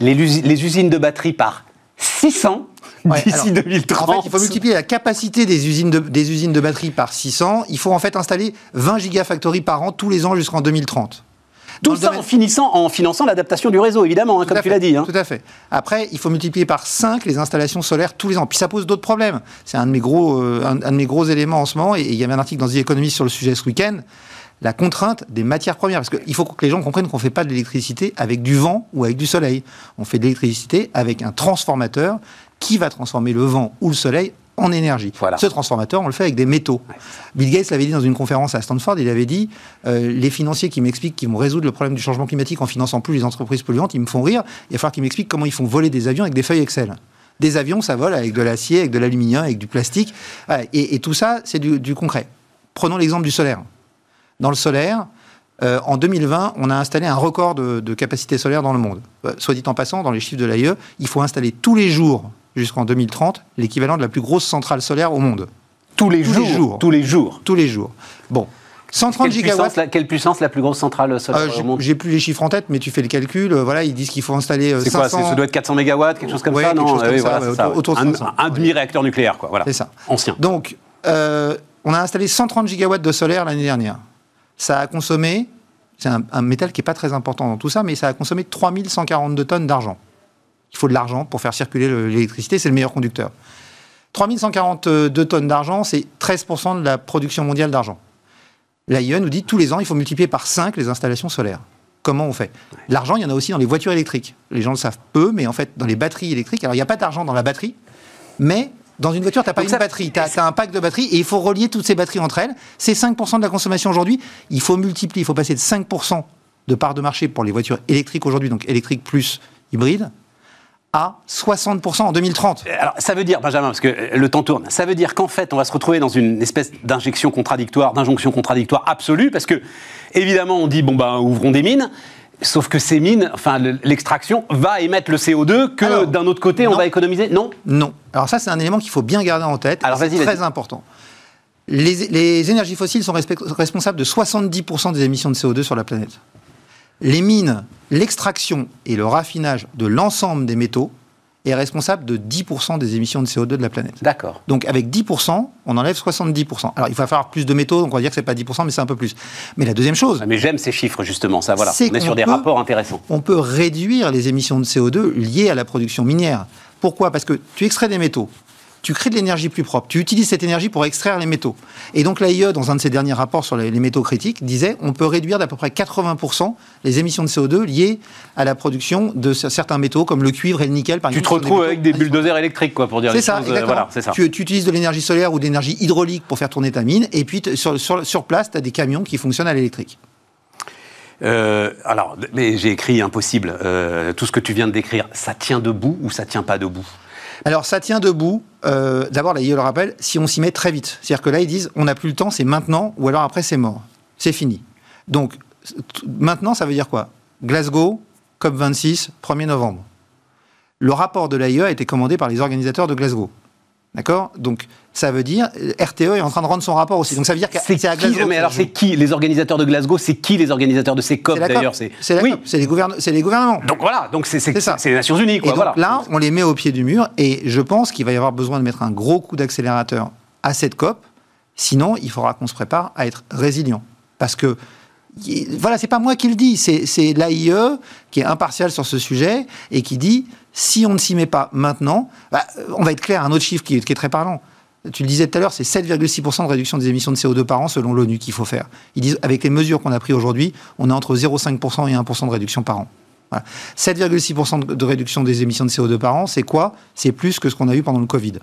A: les, usines de batterie par 600
D: Ouais,
A: d'ici
D: alors,
A: 2030.
D: En fait, il faut multiplier la capacité des usines, de, des usines de batterie par 600. Il faut en fait installer 20 gigafactories par an tous les ans jusqu'en 2030.
A: Tout ça
D: domaine-
A: en, finissant, en finançant l'adaptation du réseau, évidemment, hein, comme tu l'as dit. hein.
D: Tout à fait. Après, il faut multiplier par 5 les installations solaires tous les ans. Puis ça pose d'autres problèmes. C'est un, de mes gros, euh, un, un de mes gros éléments en ce moment. Et il y avait un article dans The Economist sur le sujet ce week-end. La contrainte des matières premières. Parce qu'il faut que les gens comprennent qu'on ne fait pas de l'électricité avec du vent ou avec du soleil. On fait de l'électricité avec un transformateur qui va transformer le vent ou le soleil en énergie.
A: Voilà.
D: Ce transformateur, on le fait avec des métaux. Bill Gates l'avait dit dans une conférence à Stanford, il avait dit euh, les financiers qui m'expliquent qu'ils vont résoudre le problème du changement climatique en finançant plus les entreprises polluantes, ils me font rire. Il va falloir qu'ils m'expliquent comment ils font voler des avions avec des feuilles Excel. Des avions, ça vole avec de l'acier, avec de l'aluminium, avec du plastique. Et, et tout ça, c'est du, du concret. Prenons l'exemple du solaire. Dans le solaire, euh, en 2020, on a installé un record de, de capacité solaire dans le monde. Euh, soit dit en passant, dans les chiffres de l'AIE, il faut installer tous les jours, jusqu'en 2030, l'équivalent de la plus grosse centrale solaire au monde.
A: Tous les
D: Tous les
A: jours. Tous les jours.
D: Tous les jours. Bon. 130
A: Quelle
D: gigawatts.
A: puissance, la, quelle puissance la plus grosse centrale solaire
D: Euh,
A: au
D: j'ai-
A: monde
D: J'ai plus les chiffres en tête, mais tu fais le calcul. euh, voilà, ils disent qu'il faut installer euh,
A: C'est quoi
D: 500.
A: c'est- Ça doit être 400 mégawatts, quelque chose comme
D: Ouais,
A: ça, non
D: chose comme
A: Oui,
D: ça,
A: voilà,
D: ouais,
A: ça,
D: autour- autour de
A: Un,
D: 500,
A: un
D: ouais.
A: demi-réacteur nucléaire, quoi. Voilà.
D: C'est ça.
A: Ancien.
D: Donc, euh, on a installé 130 gigawatts de solaire l'année dernière. Ça a consommé, c'est un, un métal qui n'est pas très important dans tout ça, mais ça a consommé 3142 tonnes d'argent. Il faut de l'argent pour faire circuler le- l'électricité, c'est le meilleur conducteur. 3142 tonnes d'argent, c'est 13% de la production mondiale d'argent. L'AIE nous dit tous les ans, il faut multiplier par 5 les installations solaires. Comment on fait? L'argent, il y en a aussi dans les voitures électriques. Les gens le savent peu, mais en fait, dans les batteries électriques, alors il n'y a pas d'argent dans la batterie, mais dans une voiture, tu n'as pas
A: Donc
D: une
A: ça-
D: batterie, tu as, un pack de batteries et il faut relier toutes ces batteries entre elles. C'est 5% de la consommation aujourd'hui. Il faut multiplier, il faut passer de 5% de part de marché pour les voitures électriques aujourd'hui, donc électriques plus hybrides, à 60% en 2030.
A: Alors, ça veut dire, Benjamin, parce que euh, le temps tourne, ça veut dire qu'en fait, on va se retrouver dans une espèce d'injection contradictoire, d'injonction contradictoire absolue, parce que, évidemment, on dit, bon, ben, ouvrons des mines, sauf que ces mines, enfin, le- l'extraction va émettre le CO2 que, d'un autre côté, on va économiser Non
D: Non. Alors ça, c'est un élément qu'il faut bien garder en tête.
A: Alors,
D: c'est très important. Les, les énergies fossiles sont responsables de 70% des émissions de CO2 sur la planète. Les mines, l'extraction et le raffinage de l'ensemble des métaux est responsable de 10% des émissions de CO2 de la planète.
A: D'accord.
D: Donc avec 10%, on enlève 70%. Alors il va falloir plus de métaux, donc on va dire que c'est pas 10%, mais c'est un peu plus. Mais la deuxième chose,
A: Ah, Mais j'aime ces chiffres, justement, ça, voilà. On est sur des
D: peut-
A: rapports intéressants.
D: on peut réduire les émissions de CO2 liées à la production minière. Pourquoi? Parce que tu extrais des métaux, tu crées de l'énergie plus propre, tu utilises cette énergie pour extraire les métaux. Et donc l'AIE, dans un de ses derniers rapports sur les, métaux critiques, disait on peut réduire d'à peu près 80% les émissions de CO2 liées à la production de certains métaux comme le cuivre et le nickel. Par
A: Tu te
D: exemple, qui sont
A: retrouves avec des bulldozers électriques, quoi, pour dire les
D: C'est ça,
A: choses. euh,
D: exactement.
A: Voilà, c'est ça.
D: Tu, tu utilises de l'énergie solaire ou de l'énergie hydraulique pour faire tourner ta mine, et puis t- sur, sur, sur place, tu as des camions qui fonctionnent à l'électrique.
A: Euh, alors, mais j'ai écrit impossible. Euh, tout ce que tu viens de décrire, ça tient debout ou ça tient pas debout?
D: Alors ça tient debout. Euh, D'abord, là, il le rappelle, si on s'y met très vite. C'est-à-dire que là, ils disent, on n'a plus le temps, c'est maintenant, ou alors après, c'est mort. C'est fini. Donc, maintenant, ça veut dire quoi? Glasgow, COP26, 1er novembre. Le rapport de l'AIE a été commandé par les organisateurs de Glasgow. D'accord? Donc, ça veut dire, RTE est en train de rendre son rapport aussi. Donc, ça veut dire que
A: C'est
D: à
A: qui. Mais alors, c'est qui les organisateurs de Glasgow? C'est qui les organisateurs de ces COP d'ailleurs.
D: C'est
A: oui.
D: Les, c'est les gouvernements.
A: Donc voilà, donc c'est les Nations Unies,
D: Et
A: quoi.
D: donc
A: voilà.
D: là, on les met au pied du mur et je pense qu'il va y avoir besoin de mettre un gros coup d'accélérateur à cette COP. Sinon, il faudra qu'on se prépare à être résilient. Parce que, voilà, c'est pas moi qui le dis, c'est c'est l'AIE qui est impartial sur ce sujet et qui dit si on ne s'y met pas maintenant, bah, on va être clair, un autre chiffre qui est, qui est très parlant. Tu le disais tout à l'heure, c'est 7,6% de réduction des émissions de CO2 par an selon l'ONU qu'il faut faire. Ils disent, avec les mesures qu'on a prises aujourd'hui, on est entre 0,5% et 1% de réduction par an. Voilà. 7,6% de- réduction des émissions de CO2 par an, c'est quoi? C'est plus que ce qu'on a eu pendant le Covid.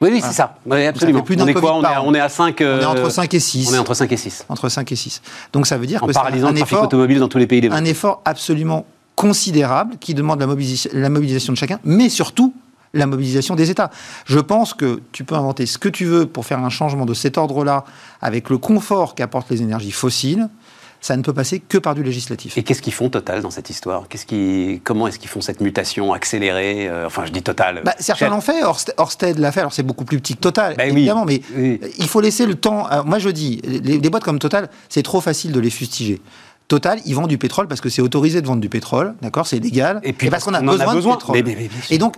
A: Oui, oui, c'est ça. Oui, absolument.
D: fait plus d'un
A: on est
D: Covid
A: quoi? On est,
D: par
A: à,
D: an.
A: on est à 5
D: On est entre 5 et 6.
A: On est entre 5 et 6.
D: Entre 5 et 6. Donc ça veut dire
A: En
D: que c'est un effort,
A: automobile dans tous les pays développés.
D: un effort absolument considérable qui demande la, mobilisa- la mobilisation de chacun, mais surtout la mobilisation des États. Je pense que tu peux inventer ce que tu veux pour faire un changement de cet ordre-là avec le confort qu'apportent les énergies fossiles. Ça ne peut passer que par du législatif.
A: Et qu'est-ce qu'ils font Total dans cette histoire? Qu'est-ce qui, Comment est-ce qu'ils font cette mutation accélérée euh, Enfin, je dis Total.
D: Bah, certains l'ont fait, Ørsted l'a fait, alors c'est beaucoup plus petit que Total,
A: Bah oui.
D: évidemment, mais
A: Oui.
D: il faut laisser le temps. alors, moi je dis, les, les boîtes comme Total, c'est trop facile de les fustiger. Total, ils vendent du pétrole parce que c'est autorisé de vendre du pétrole, d'accord, c'est légal,
A: Et puis
D: parce qu'on a,
A: en a
D: besoin,
A: besoin.
D: de pétrole.
A: Mais- mais- mais bien sûr.
D: et donc,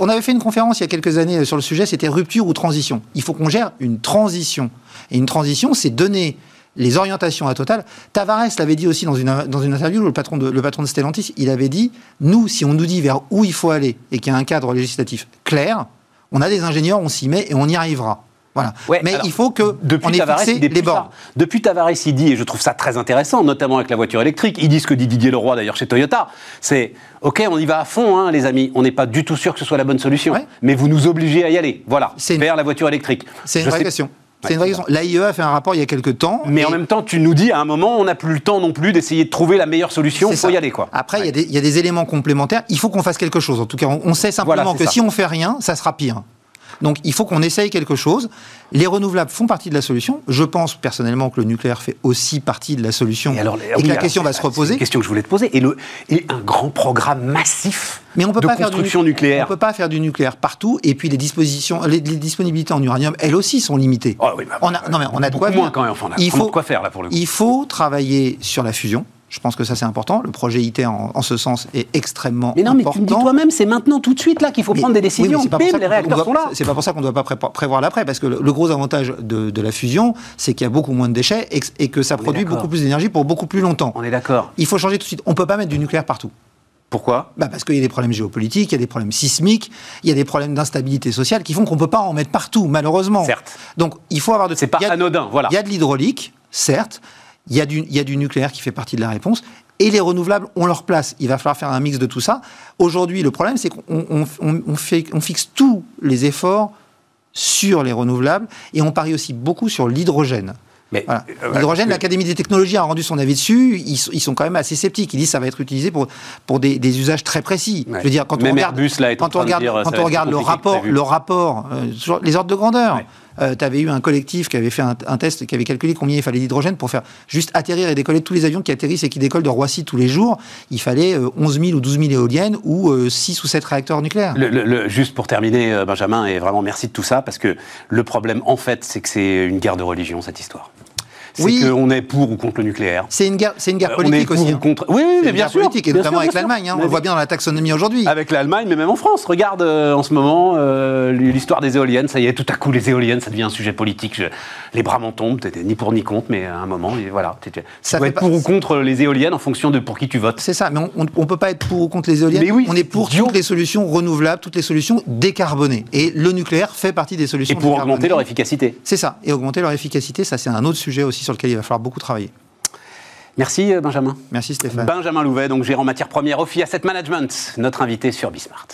D: on avait fait une conférence il y a quelques années sur le sujet, c'était rupture ou transition. Il faut qu'on gère une transition. Et une transition, c'est donner les orientations à Total. Tavares l'avait dit aussi dans une, dans une interview, le patron, de, le patron de Stellantis, il avait dit, nous, si on nous dit vers où il faut aller et qu'il y a un cadre législatif clair, on a des ingénieurs, on s'y met et on y arrivera. Voilà.
A: Ouais,
D: Mais
A: alors,
D: il faut que
A: Depuis
D: on ait
A: Tavares,
D: fixé
A: il dit
D: les
A: plus
D: bornes.
A: ça. Depuis Tavares, il dit, et je trouve ça très intéressant, notamment avec la voiture électrique, ils disent ce que dit Didier Leroy d'ailleurs chez Toyota, c'est OK, on y va à fond, hein, les amis, on n'est pas du tout sûr que ce soit la bonne solution,
D: Ouais.
A: mais vous nous obligez à y aller, voilà,
D: une-
A: vers la voiture électrique.
D: C'est une vraie
A: sais-
D: question. C'est une vraie question. L'AIE a fait un rapport il y a quelques temps.
A: Mais
D: et-
A: en même temps, tu nous dis à un moment, on n'a plus le temps non plus d'essayer de trouver la meilleure solution, il faut
D: ça.
A: y aller quoi.
D: Après, il y a des- il y, a des éléments complémentaires. Il faut qu'on fasse quelque chose. En tout cas, on, on sait simplement
A: Voilà,
D: que
A: ça.
D: si on fait rien, ça sera pire. Donc, il faut qu'on essaye quelque chose. Les renouvelables font partie de la solution. Je pense personnellement que le nucléaire fait aussi partie de la solution.
A: Et, alors,
D: et
A: oui,
D: que la
A: alors,
D: question va se
A: c'est
D: reposer.
A: une question que je voulais te poser. Et, le, et un grand programme massif
D: Mais on peut
A: de
D: pas faire du
A: construction
D: nu-
A: nucléaire.
D: On peut pas faire du nucléaire partout. Et puis les dispositions, les, les disponibilités en uranium, elles aussi sont limitées.
A: Oh oui, bah,
D: on a, non mais on a de quoi
A: moins
D: faire.
A: quand même, enfin, on a
D: il faut
A: de quoi faire, là, pour le coup.
D: Il faut travailler sur la fusion. Je pense que ça c'est important. Le projet ITER en, en ce sens est extrêmement
A: Mais non, mais
D: important.
A: tu me dis toi-même, c'est maintenant, tout de suite, là, qu'il faut
D: Mais-
A: prendre des
D: oui,
A: décisions. Bim,
D: ça
A: les réacteurs
D: doit-
A: sont là.
D: C'est pas pour ça qu'on ne doit pas pré- prévoir l'après, parce que le, le gros avantage de, de la fusion, c'est qu'il y a beaucoup moins de déchets et, que- et que ça
A: On
D: produit beaucoup plus d'énergie pour beaucoup plus longtemps.
A: On est d'accord.
D: Il faut changer tout de suite. On peut pas mettre du nucléaire partout.
A: Pourquoi?
D: Bah parce qu'il y a des problèmes géopolitiques, il y a des problèmes sismiques, il y a des problèmes d'instabilité sociale qui font qu'on peut pas en mettre partout, malheureusement.
A: Certes.
D: Donc il faut avoir de.
A: C'est pas
D: a-
A: anodin, voilà.
D: Il y a de l'hydraulique, certes. Il y, a du, il y a du nucléaire qui fait partie de la réponse. Et les renouvelables ont leur place. Il va falloir faire un mix de tout ça. Aujourd'hui, le problème, c'est qu'on on- on- on fait, on fixe tous les efforts sur les renouvelables et on parie aussi beaucoup sur l'hydrogène.
A: Euh,
D: L'hydrogène, l'Académie des technologies a rendu son avis dessus. Ils, sont- ils sont quand même assez sceptiques. Ils disent que ça va être utilisé pour, pour des, des usages très précis.
A: Ouais.
D: Je veux dire, quand
A: Même
D: on regarde,
A: Airbus, là,
D: quand on
A: de
D: regarde, quand on le rapport,
A: prévu.
D: le rapport euh, les ordres de grandeur.
A: Ouais.
D: Tu avais eu un collectif qui avait fait un, test qui avait calculé combien il fallait d'hydrogène pour faire juste atterrir et décoller tous les avions qui atterrissent et qui décollent de Roissy tous les jours. Il fallait euh, 11 000 ou 12 000 éoliennes ou euh, 6 ou 7 réacteurs nucléaires.
A: Juste pour terminer, euh, Benjamin, et vraiment merci de tout ça, parce que le problème, en fait, c'est que c'est une guerre de religion, cette histoire. C'est
D: Oui.
A: qu'on est pour ou contre le nucléaire.
D: C'est une guerre, c'est une guerre
A: Euh, on est
D: politique
A: pour
D: aussi.
A: ou
D: hein.
A: contre. Oui, oui,
D: C'est
A: mais
D: une
A: bien
D: guerre
A: sûr.
D: politique, et
A: bien
D: notamment
A: sûr,
D: avec l'Allemagne. hein. On le voit bien dans la taxonomie aujourd'hui.
A: Avec l'Allemagne, mais même en France. Regarde euh, en ce moment euh, l'histoire des éoliennes. Ça y est, tout à coup, les éoliennes, ça devient un sujet politique. Je- les bras m'en tombent. T'étais ni pour ni contre, mais à un moment, et voilà. Tu
D: Ça
A: dois être
D: pas-
A: pour ou contre les éoliennes en fonction de pour qui tu votes.
D: C'est ça, mais on ne peut pas être pour ou contre les éoliennes.
A: Mais oui,
D: on est pour toutes les solutions renouvelables, toutes les solutions décarbonées. Et le nucléaire fait partie des solutions
A: Et pour augmenter leur efficacité.
D: C'est ça, et augmenter leur efficacité, ça c'est un autre sujet aussi sur lequel il va falloir beaucoup travailler.
A: Merci, euh, Benjamin.
D: Merci Stéphane.
A: Benjamin Louvet, donc gérant matière première au FI Asset Management, notre invité sur Bismart.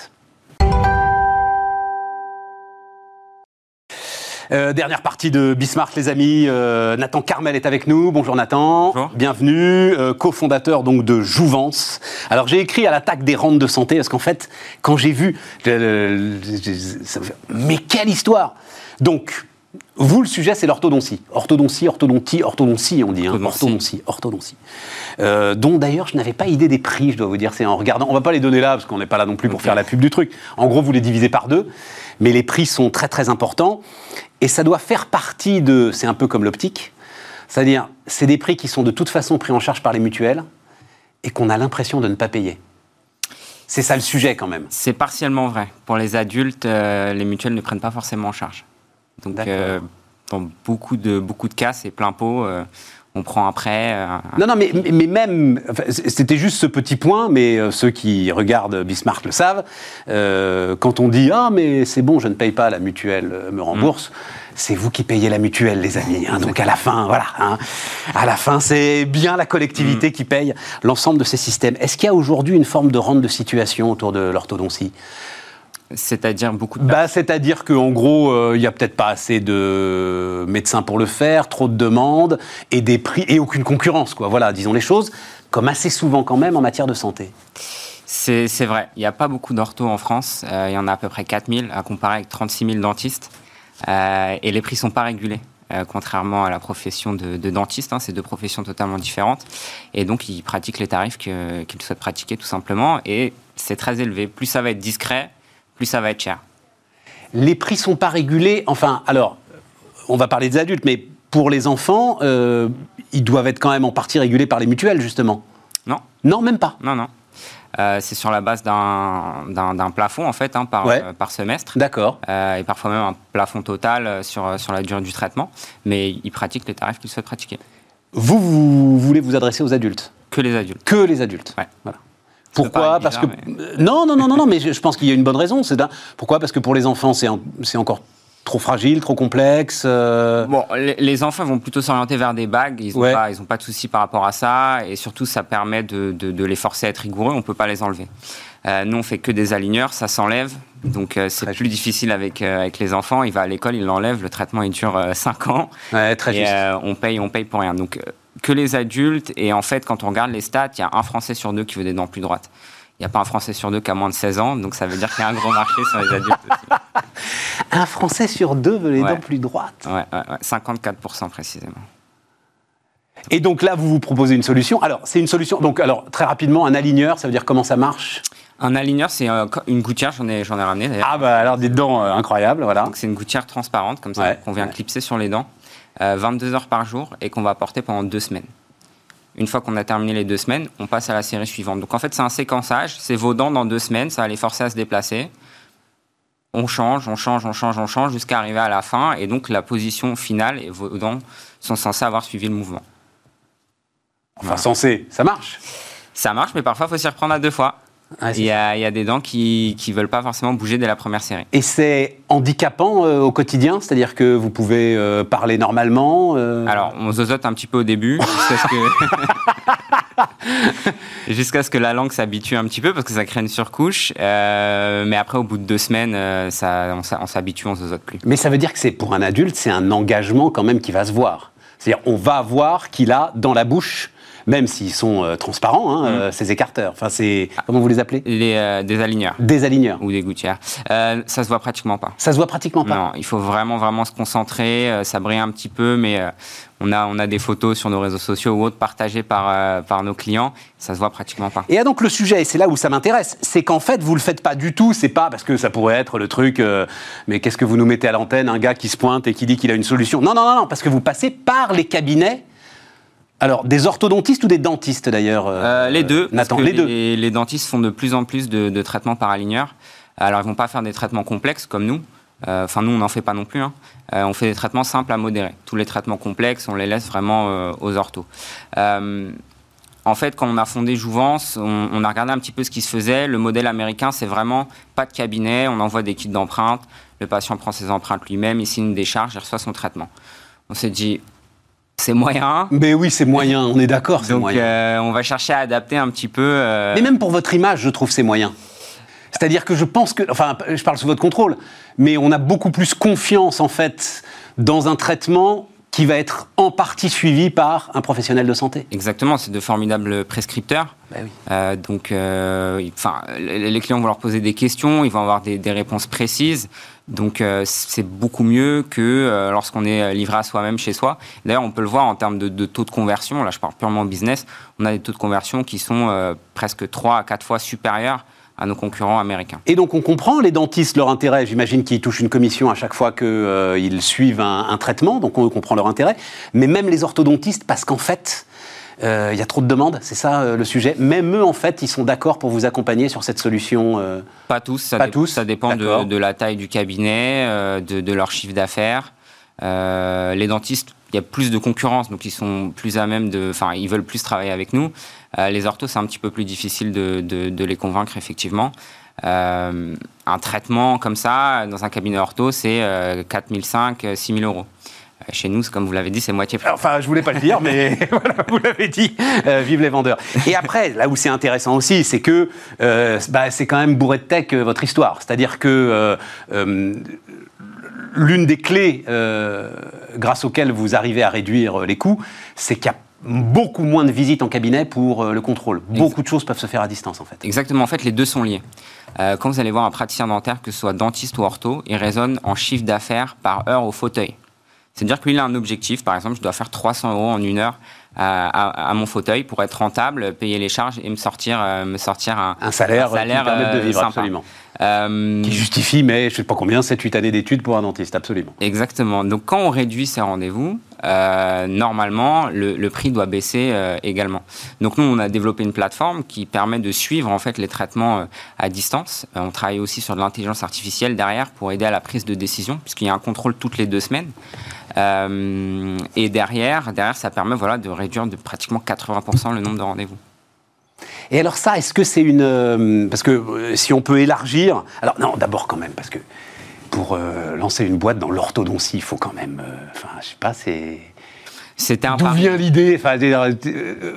A: Euh, dernière partie de Bismart, les amis. Euh, Nathan Carmel est avec nous. Bonjour Nathan.
E: Bonjour.
A: Bienvenue. Euh, cofondateur donc de Jouvence. Alors j'ai écrit à l'attaque des rentes de santé parce qu'en fait, quand j'ai vu, euh, mais quelle histoire Donc. Vous, le sujet, c'est l'orthodontie. Orthodontie, orthodontie, orthodontie, on dit. Hein.
E: Orthodontie.
A: Orthodontie. Euh, dont d'ailleurs, je n'avais pas idée des prix, je dois vous dire. C'est en regardant. On va pas les donner là, parce qu'on n'est pas là non plus pour faire la pub du truc. En gros, vous les divisez par deux. Mais les prix sont très, très importants. Et ça doit faire partie de. C'est un peu comme l'optique. C'est-à-dire, c'est des prix qui sont de toute façon pris en charge par les mutuelles et qu'on a l'impression de ne pas payer. C'est ça le sujet, quand même.
E: C'est partiellement vrai. Pour les adultes, euh, les mutuelles ne prennent pas forcément en charge. Donc, euh, dans beaucoup de, beaucoup de cas, c'est plein pot. euh, on prend un prêt. euh,
A: Non, non, mais, mais- même, enfin, c'était juste ce petit point, mais euh, ceux qui regardent Bismarck le savent. euh, quand on dit ah mais c'est bon, je ne paye pas, la mutuelle me rembourse. C'est vous qui payez la mutuelle, les amis. hein. donc à la fin, voilà. hein. à la fin, c'est bien la collectivité qui paye l'ensemble de ces systèmes. Est-ce qu'il y a aujourd'hui une forme de rente de situation autour de l'orthodontie?
E: C'est-à-dire beaucoup de
A: Bah, c'est-à-dire qu'en gros, euh, il n'y a peut-être pas assez de médecins pour le faire, trop de demandes et des prix et aucune concurrence, quoi. Voilà, disons les choses, comme assez souvent quand même en matière de santé.
E: C'est vrai, il n'y a pas beaucoup d'orthos en France. Euh, il y en a à peu près 4000 à comparer avec 36 000 dentistes. Euh, et les prix sont pas régulés, contrairement à la profession de, de dentiste. hein, c'est deux professions totalement différentes. Et donc, ils pratiquent les tarifs qu'ils souhaitent pratiquer tout simplement. Et c'est très élevé. Plus ça va être discret, plus ça va être cher.
A: Les prix sont pas régulés. Enfin, alors, on va parler des adultes, mais pour les enfants, euh, ils doivent être quand même en partie régulés par les mutuelles, justement.
E: Non,
A: Non, même pas.
E: non, non. Euh, c'est sur la base d'un plafond, en fait, hein, par,
A: Ouais.
E: euh, par semestre.
A: D'accord.
E: Euh, et parfois même un plafond total sur, sur la durée du traitement. Mais ils pratiquent les tarifs qu'ils souhaitent pratiquer.
A: Vous, vous voulez vous adresser aux adultes
E: Que les adultes.
A: Que les adultes.
E: Ouais.
A: Voilà. Pourquoi Parce que euh, non, non, non, non, non, mais je, je pense qu'il y a une bonne raison. C'est pourquoi Parce que pour les enfants, c'est en- c'est encore trop fragile, trop complexe. euh,
E: Bon, les, les enfants vont plutôt s'orienter vers des bagues. Ils n'ont
A: Ouais.
E: pas, de soucis par rapport à ça. Et surtout, ça permet de, de- de les forcer à être rigoureux. On ne peut pas les enlever. Euh, nous, on fait que des aligneurs. Ça s'enlève. Donc, euh, c'est plus difficile avec, euh, avec les enfants. Il va à l'école, il l'enlève. Le traitement, il dure 5 ans.
A: ouais, très
E: et
A: juste.
E: on, paye, on paye pour rien. Donc, que les adultes. Et en fait, quand on regarde les stats, il y a un Français sur deux qui veut des dents plus droites. Il n'y a pas un Français sur deux qui a moins de 16 ans. Donc, ça veut dire qu'il y a un gros marché sur les adultes aussi.
A: Un Français sur deux veut les
E: Ouais.
A: dents plus droites.
E: Ouais, ouais, ouais, 54% précisément.
A: Et donc là, vous vous proposez une solution. Alors, c'est une solution. Donc, alors très rapidement, un aligneur, ça veut dire comment ça marche?
E: Un aligneur, c'est euh, une gouttière, j'en ai, ai ramené d'ailleurs.
A: Ah bah alors des dents euh, incroyables, voilà.
E: Donc c'est une gouttière transparente comme ça qu'on vient clipser sur les dents, 22 heures par jour et qu'on va porter pendant deux semaines. Une fois qu'on a terminé les deux semaines, on passe à la série suivante. Donc en fait c'est un séquençage, c'est vos dents dans deux semaines, ça va les forcer à se déplacer. On change, on change, on change, on change jusqu'à arriver à la fin et donc la position finale et vos dents sont censées avoir suivi le mouvement.
A: Enfin, censé, ça marche.
E: Ça marche, mais parfois il faut s'y reprendre à deux fois.
A: Ouais, c'est
E: Il y, a, il y a des dents qui ne veulent pas forcément bouger dès la première série.
A: Et c'est handicapant euh, au quotidien, c'est-à-dire que vous pouvez euh, parler normalement. euh,
E: Alors, on zozote un petit peu au début, jusqu'à ce que... jusqu'à ce que la langue s'habitue un petit peu, parce que ça crée une surcouche. Mais après, au bout de deux semaines, ça, on s'habitue, on zozote plus.
A: Mais ça veut dire que c'est pour un adulte, c'est un engagement quand même qui va se voir. C'est-à-dire, on va voir qu'il a dans la bouche, même s'ils sont euh, transparents, hein, euh, ces écarteurs. Enfin, c'est comment vous les appelez?
E: Les, euh, des aligneurs
A: Des aligneurs.
E: ou des gouttières, euh, ça se voit pratiquement pas.
A: Ça se voit pratiquement pas.
E: Non, il faut vraiment, vraiment se concentrer. ça brille un petit peu, mais on, a, on a des photos sur nos réseaux sociaux ou autres partagées par, euh, par nos clients. Ça se voit pratiquement pas.
A: Et ah, donc le sujet, et c'est là où ça m'intéresse, c'est qu'en fait vous le faites pas du tout. C'est pas parce que ça pourrait être le truc. euh, mais qu'est-ce que vous nous mettez à l'antenne, un gars qui se pointe et qui dit qu'il a une solution? Non, non, non, non, parce que vous passez par les cabinets. Alors des orthodontistes ou des dentistes d'ailleurs euh,
E: Euh, les deux. parce
A: Nathan,
E: que
A: les deux.
E: Les, les dentistes font de plus en plus de, de traitements par aligneur. Alors, ils vont pas faire des traitements complexes comme nous. Euh, Enfin, nous, on n'en fait pas non plus. hein. Euh, on fait des traitements simples à modérés. Tous les traitements complexes, on les laisse vraiment euh, aux orthos. En fait, quand on a fondé Jouvence, on, on a regardé un petit peu ce qui se faisait. Le modèle américain, c'est vraiment pas de cabinet. On envoie des kits d'empreintes. Le patient prend ses empreintes lui-même, il signe des charges, il reçoit son traitement. On s'est dit, c'est moyen.
A: Mais oui, c'est moyen. On est d'accord, c'est
E: Donc,
A: moyen.
E: euh, on va chercher à adapter un petit peu. euh,
A: Mais même pour votre image, je trouve c'est moyen. C'est-à-dire que je pense que, enfin, je parle sous votre contrôle, mais on a beaucoup plus confiance en fait dans un traitement qui va être en partie suivi par un professionnel de santé.
E: Exactement, c'est de formidables prescripteurs.
A: Bah oui.
E: Euh, donc, enfin, les les clients vont leur poser des questions, ils vont avoir des, des réponses précises. Donc, euh, c'est beaucoup mieux que euh, lorsqu'on est livré à soi-même chez soi. D'ailleurs, on peut le voir en termes de, taux de conversion. Là, je parle purement business. On a des taux de conversion qui sont euh, presque 3 à 4 fois supérieurs à nos concurrents américains.
A: Et donc on comprend les dentistes leur intérêt. J'imagine qu'ils touchent une commission à chaque fois qu'ils suivent un, un traitement, donc on comprend leur intérêt. Mais même les orthodontistes, parce qu'en fait, euh, il y a trop de demandes, c'est ça euh, le sujet. Même eux, en fait, ils sont d'accord pour vous accompagner sur cette solution. euh,
E: Pas tous, ça,
A: Pas tous,
E: ça dépend de, de la taille du cabinet, de, de leur chiffre d'affaires. Les dentistes, il y a plus de concurrence, donc ils sont plus à même de, enfin, ils veulent plus travailler avec nous. Les orthos, c'est un petit peu plus difficile de, les convaincre effectivement. Un traitement comme ça dans un cabinet ortho, c'est euh, 4005, 6000 euros. Chez nous, comme vous l'avez dit, c'est moitié.
A: Enfin, je voulais pas le dire, mais voilà, vous l'avez dit. Euh, vive les vendeurs. Et après, là où c'est intéressant aussi, c'est que euh, bah, c'est quand même bourré de tech euh, votre histoire. C'est-à-dire que euh, euh, l'une des clés euh, grâce auxquelles vous arrivez à réduire euh, les coûts, c'est qu'il y a beaucoup moins de visites en cabinet pour euh, le contrôle. Beaucoup de choses peuvent se faire à distance, en fait.
E: Exactement, en fait, les deux sont liés. Euh, quand vous allez voir un praticien dentaire, que ce soit dentiste ou ortho, il raisonne en chiffre d'affaires par heure au fauteuil. C'est-à-dire qu'il a un objectif, par exemple, je dois faire 300 euros en une heure à, à- mon fauteuil pour être rentable, payer les charges et me sortir, euh, me sortir un,
A: Un salaire, qui permette de
E: euh,
A: vivre,
E: sympa.
A: absolument.
E: Euh,
A: Qui justifie, mais je sais pas combien, 7-8 années d'études pour un dentiste, absolument.
E: Exactement. Donc quand on réduit ces rendez-vous, euh, normalement, le, le prix doit baisser euh, également. Donc nous, on a développé une plateforme qui permet de suivre en fait les traitements euh, à distance. Euh, on travaille aussi sur de l'intelligence artificielle derrière pour aider à la prise de décision, puisqu'il y a un contrôle toutes les deux semaines. Euh, et derrière, derrière, ça permet voilà de réduire de pratiquement 80% le nombre de rendez-vous.
A: Et alors ça, est-ce que c'est une... euh, parce que euh, si on peut élargir... Alors non, d'abord quand même, parce que pour lancer une boîte dans l'orthodontie, il faut quand même... Enfin, je sais pas, c'est...
E: C'était un
A: D'où vient l'idée Enfin, euh,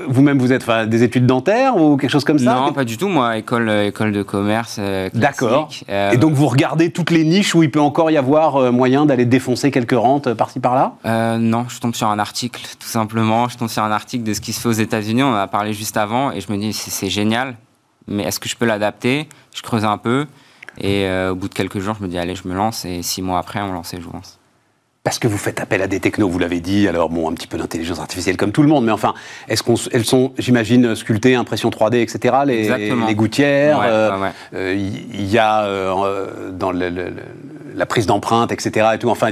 A: Vous-même, vous êtes enfin, des études dentaires ou quelque chose comme ça
E: Non, pas du tout. Moi, école, euh, école de commerce. euh,
A: D'accord.
E: Euh,
A: Et donc vous regardez toutes les niches où il peut encore y avoir moyen d'aller défoncer quelques rentes par-ci par-là?
E: Euh, non, je tombe sur un article, tout simplement. Je tombe sur un article de ce qui se fait aux États-Unis. On en a parlé juste avant, et je me dis c'est c'est génial, mais est-ce que je peux l'adapter? Je creuse un peu, et au bout de quelques jours, je me dis allez, je me lance, et six mois après, on lance et je lance.
A: Parce que vous faites appel à des technos, vous l'avez dit, alors bon, un petit peu d'intelligence artificielle comme tout le monde, mais enfin, est-ce qu'elles sont, j'imagine, sculptées, impression 3D, etc., les, les gouttières
E: Ouais,
A: euh,
E: ouais, ouais.
A: euh, Il y, a euh, dans le- le- le- la prise d'empreinte, etc., et tout, enfin,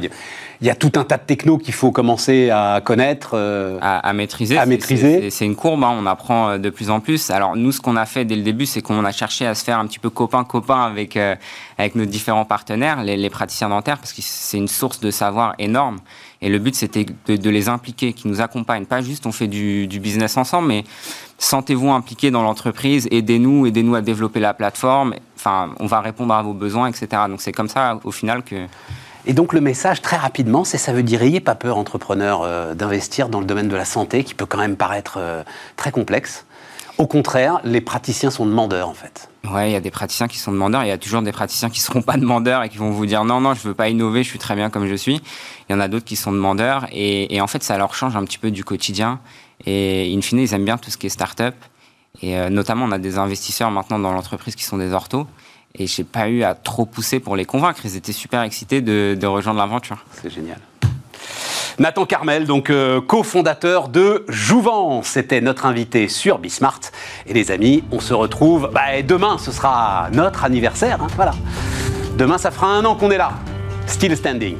A: il y a- tout un tas de technos qu'il faut commencer à connaître. euh,
E: À, à maîtriser.
A: À maîtriser.
E: c'est- une courbe, hein, on apprend euh, de plus en plus. Alors nous, ce qu'on a fait dès le début, c'est qu'on a cherché à se faire un petit peu copain-copain avec, euh, avec nos différents partenaires, les, les praticiens dentaires, parce que c'est une source de savoir énorme. Et le but, c'était de, de les impliquer, qui nous accompagnent. Pas juste on fait du, du business ensemble, mais sentez-vous impliqués dans l'entreprise, aidez-nous, aidez-nous à développer la plateforme. Enfin, on va répondre à vos besoins, etc. Donc c'est comme ça, au final, que...
A: Et donc le message, très rapidement, c'est ça veut dire ayez pas peur, entrepreneur, euh, d'investir dans le domaine de la santé, qui peut quand même paraître euh, très complexe. Au contraire, les praticiens sont demandeurs, en fait.
E: Ouais, il y a des praticiens qui sont demandeurs, il y a toujours des praticiens qui seront pas demandeurs et qui vont vous dire non, non, je veux pas innover, je suis très bien comme je suis. Il y en a d'autres qui sont demandeurs et, et en fait, ça leur change un petit peu du quotidien. Et in fine, ils aiment bien tout ce qui est start-up. Et euh, notamment, on a des investisseurs maintenant dans l'entreprise qui sont des orthos. Et j'ai pas eu à trop pousser pour les convaincre. Ils étaient super excités de, rejoindre l'aventure.
A: C'est génial. Nathan Carmel, donc euh, cofondateur de Jouvence, c'était notre invité sur Bismart. Et les amis, on se retrouve bah, demain, ce sera notre anniversaire. hein, voilà. Demain, ça fera un an qu'on est là. Still standing.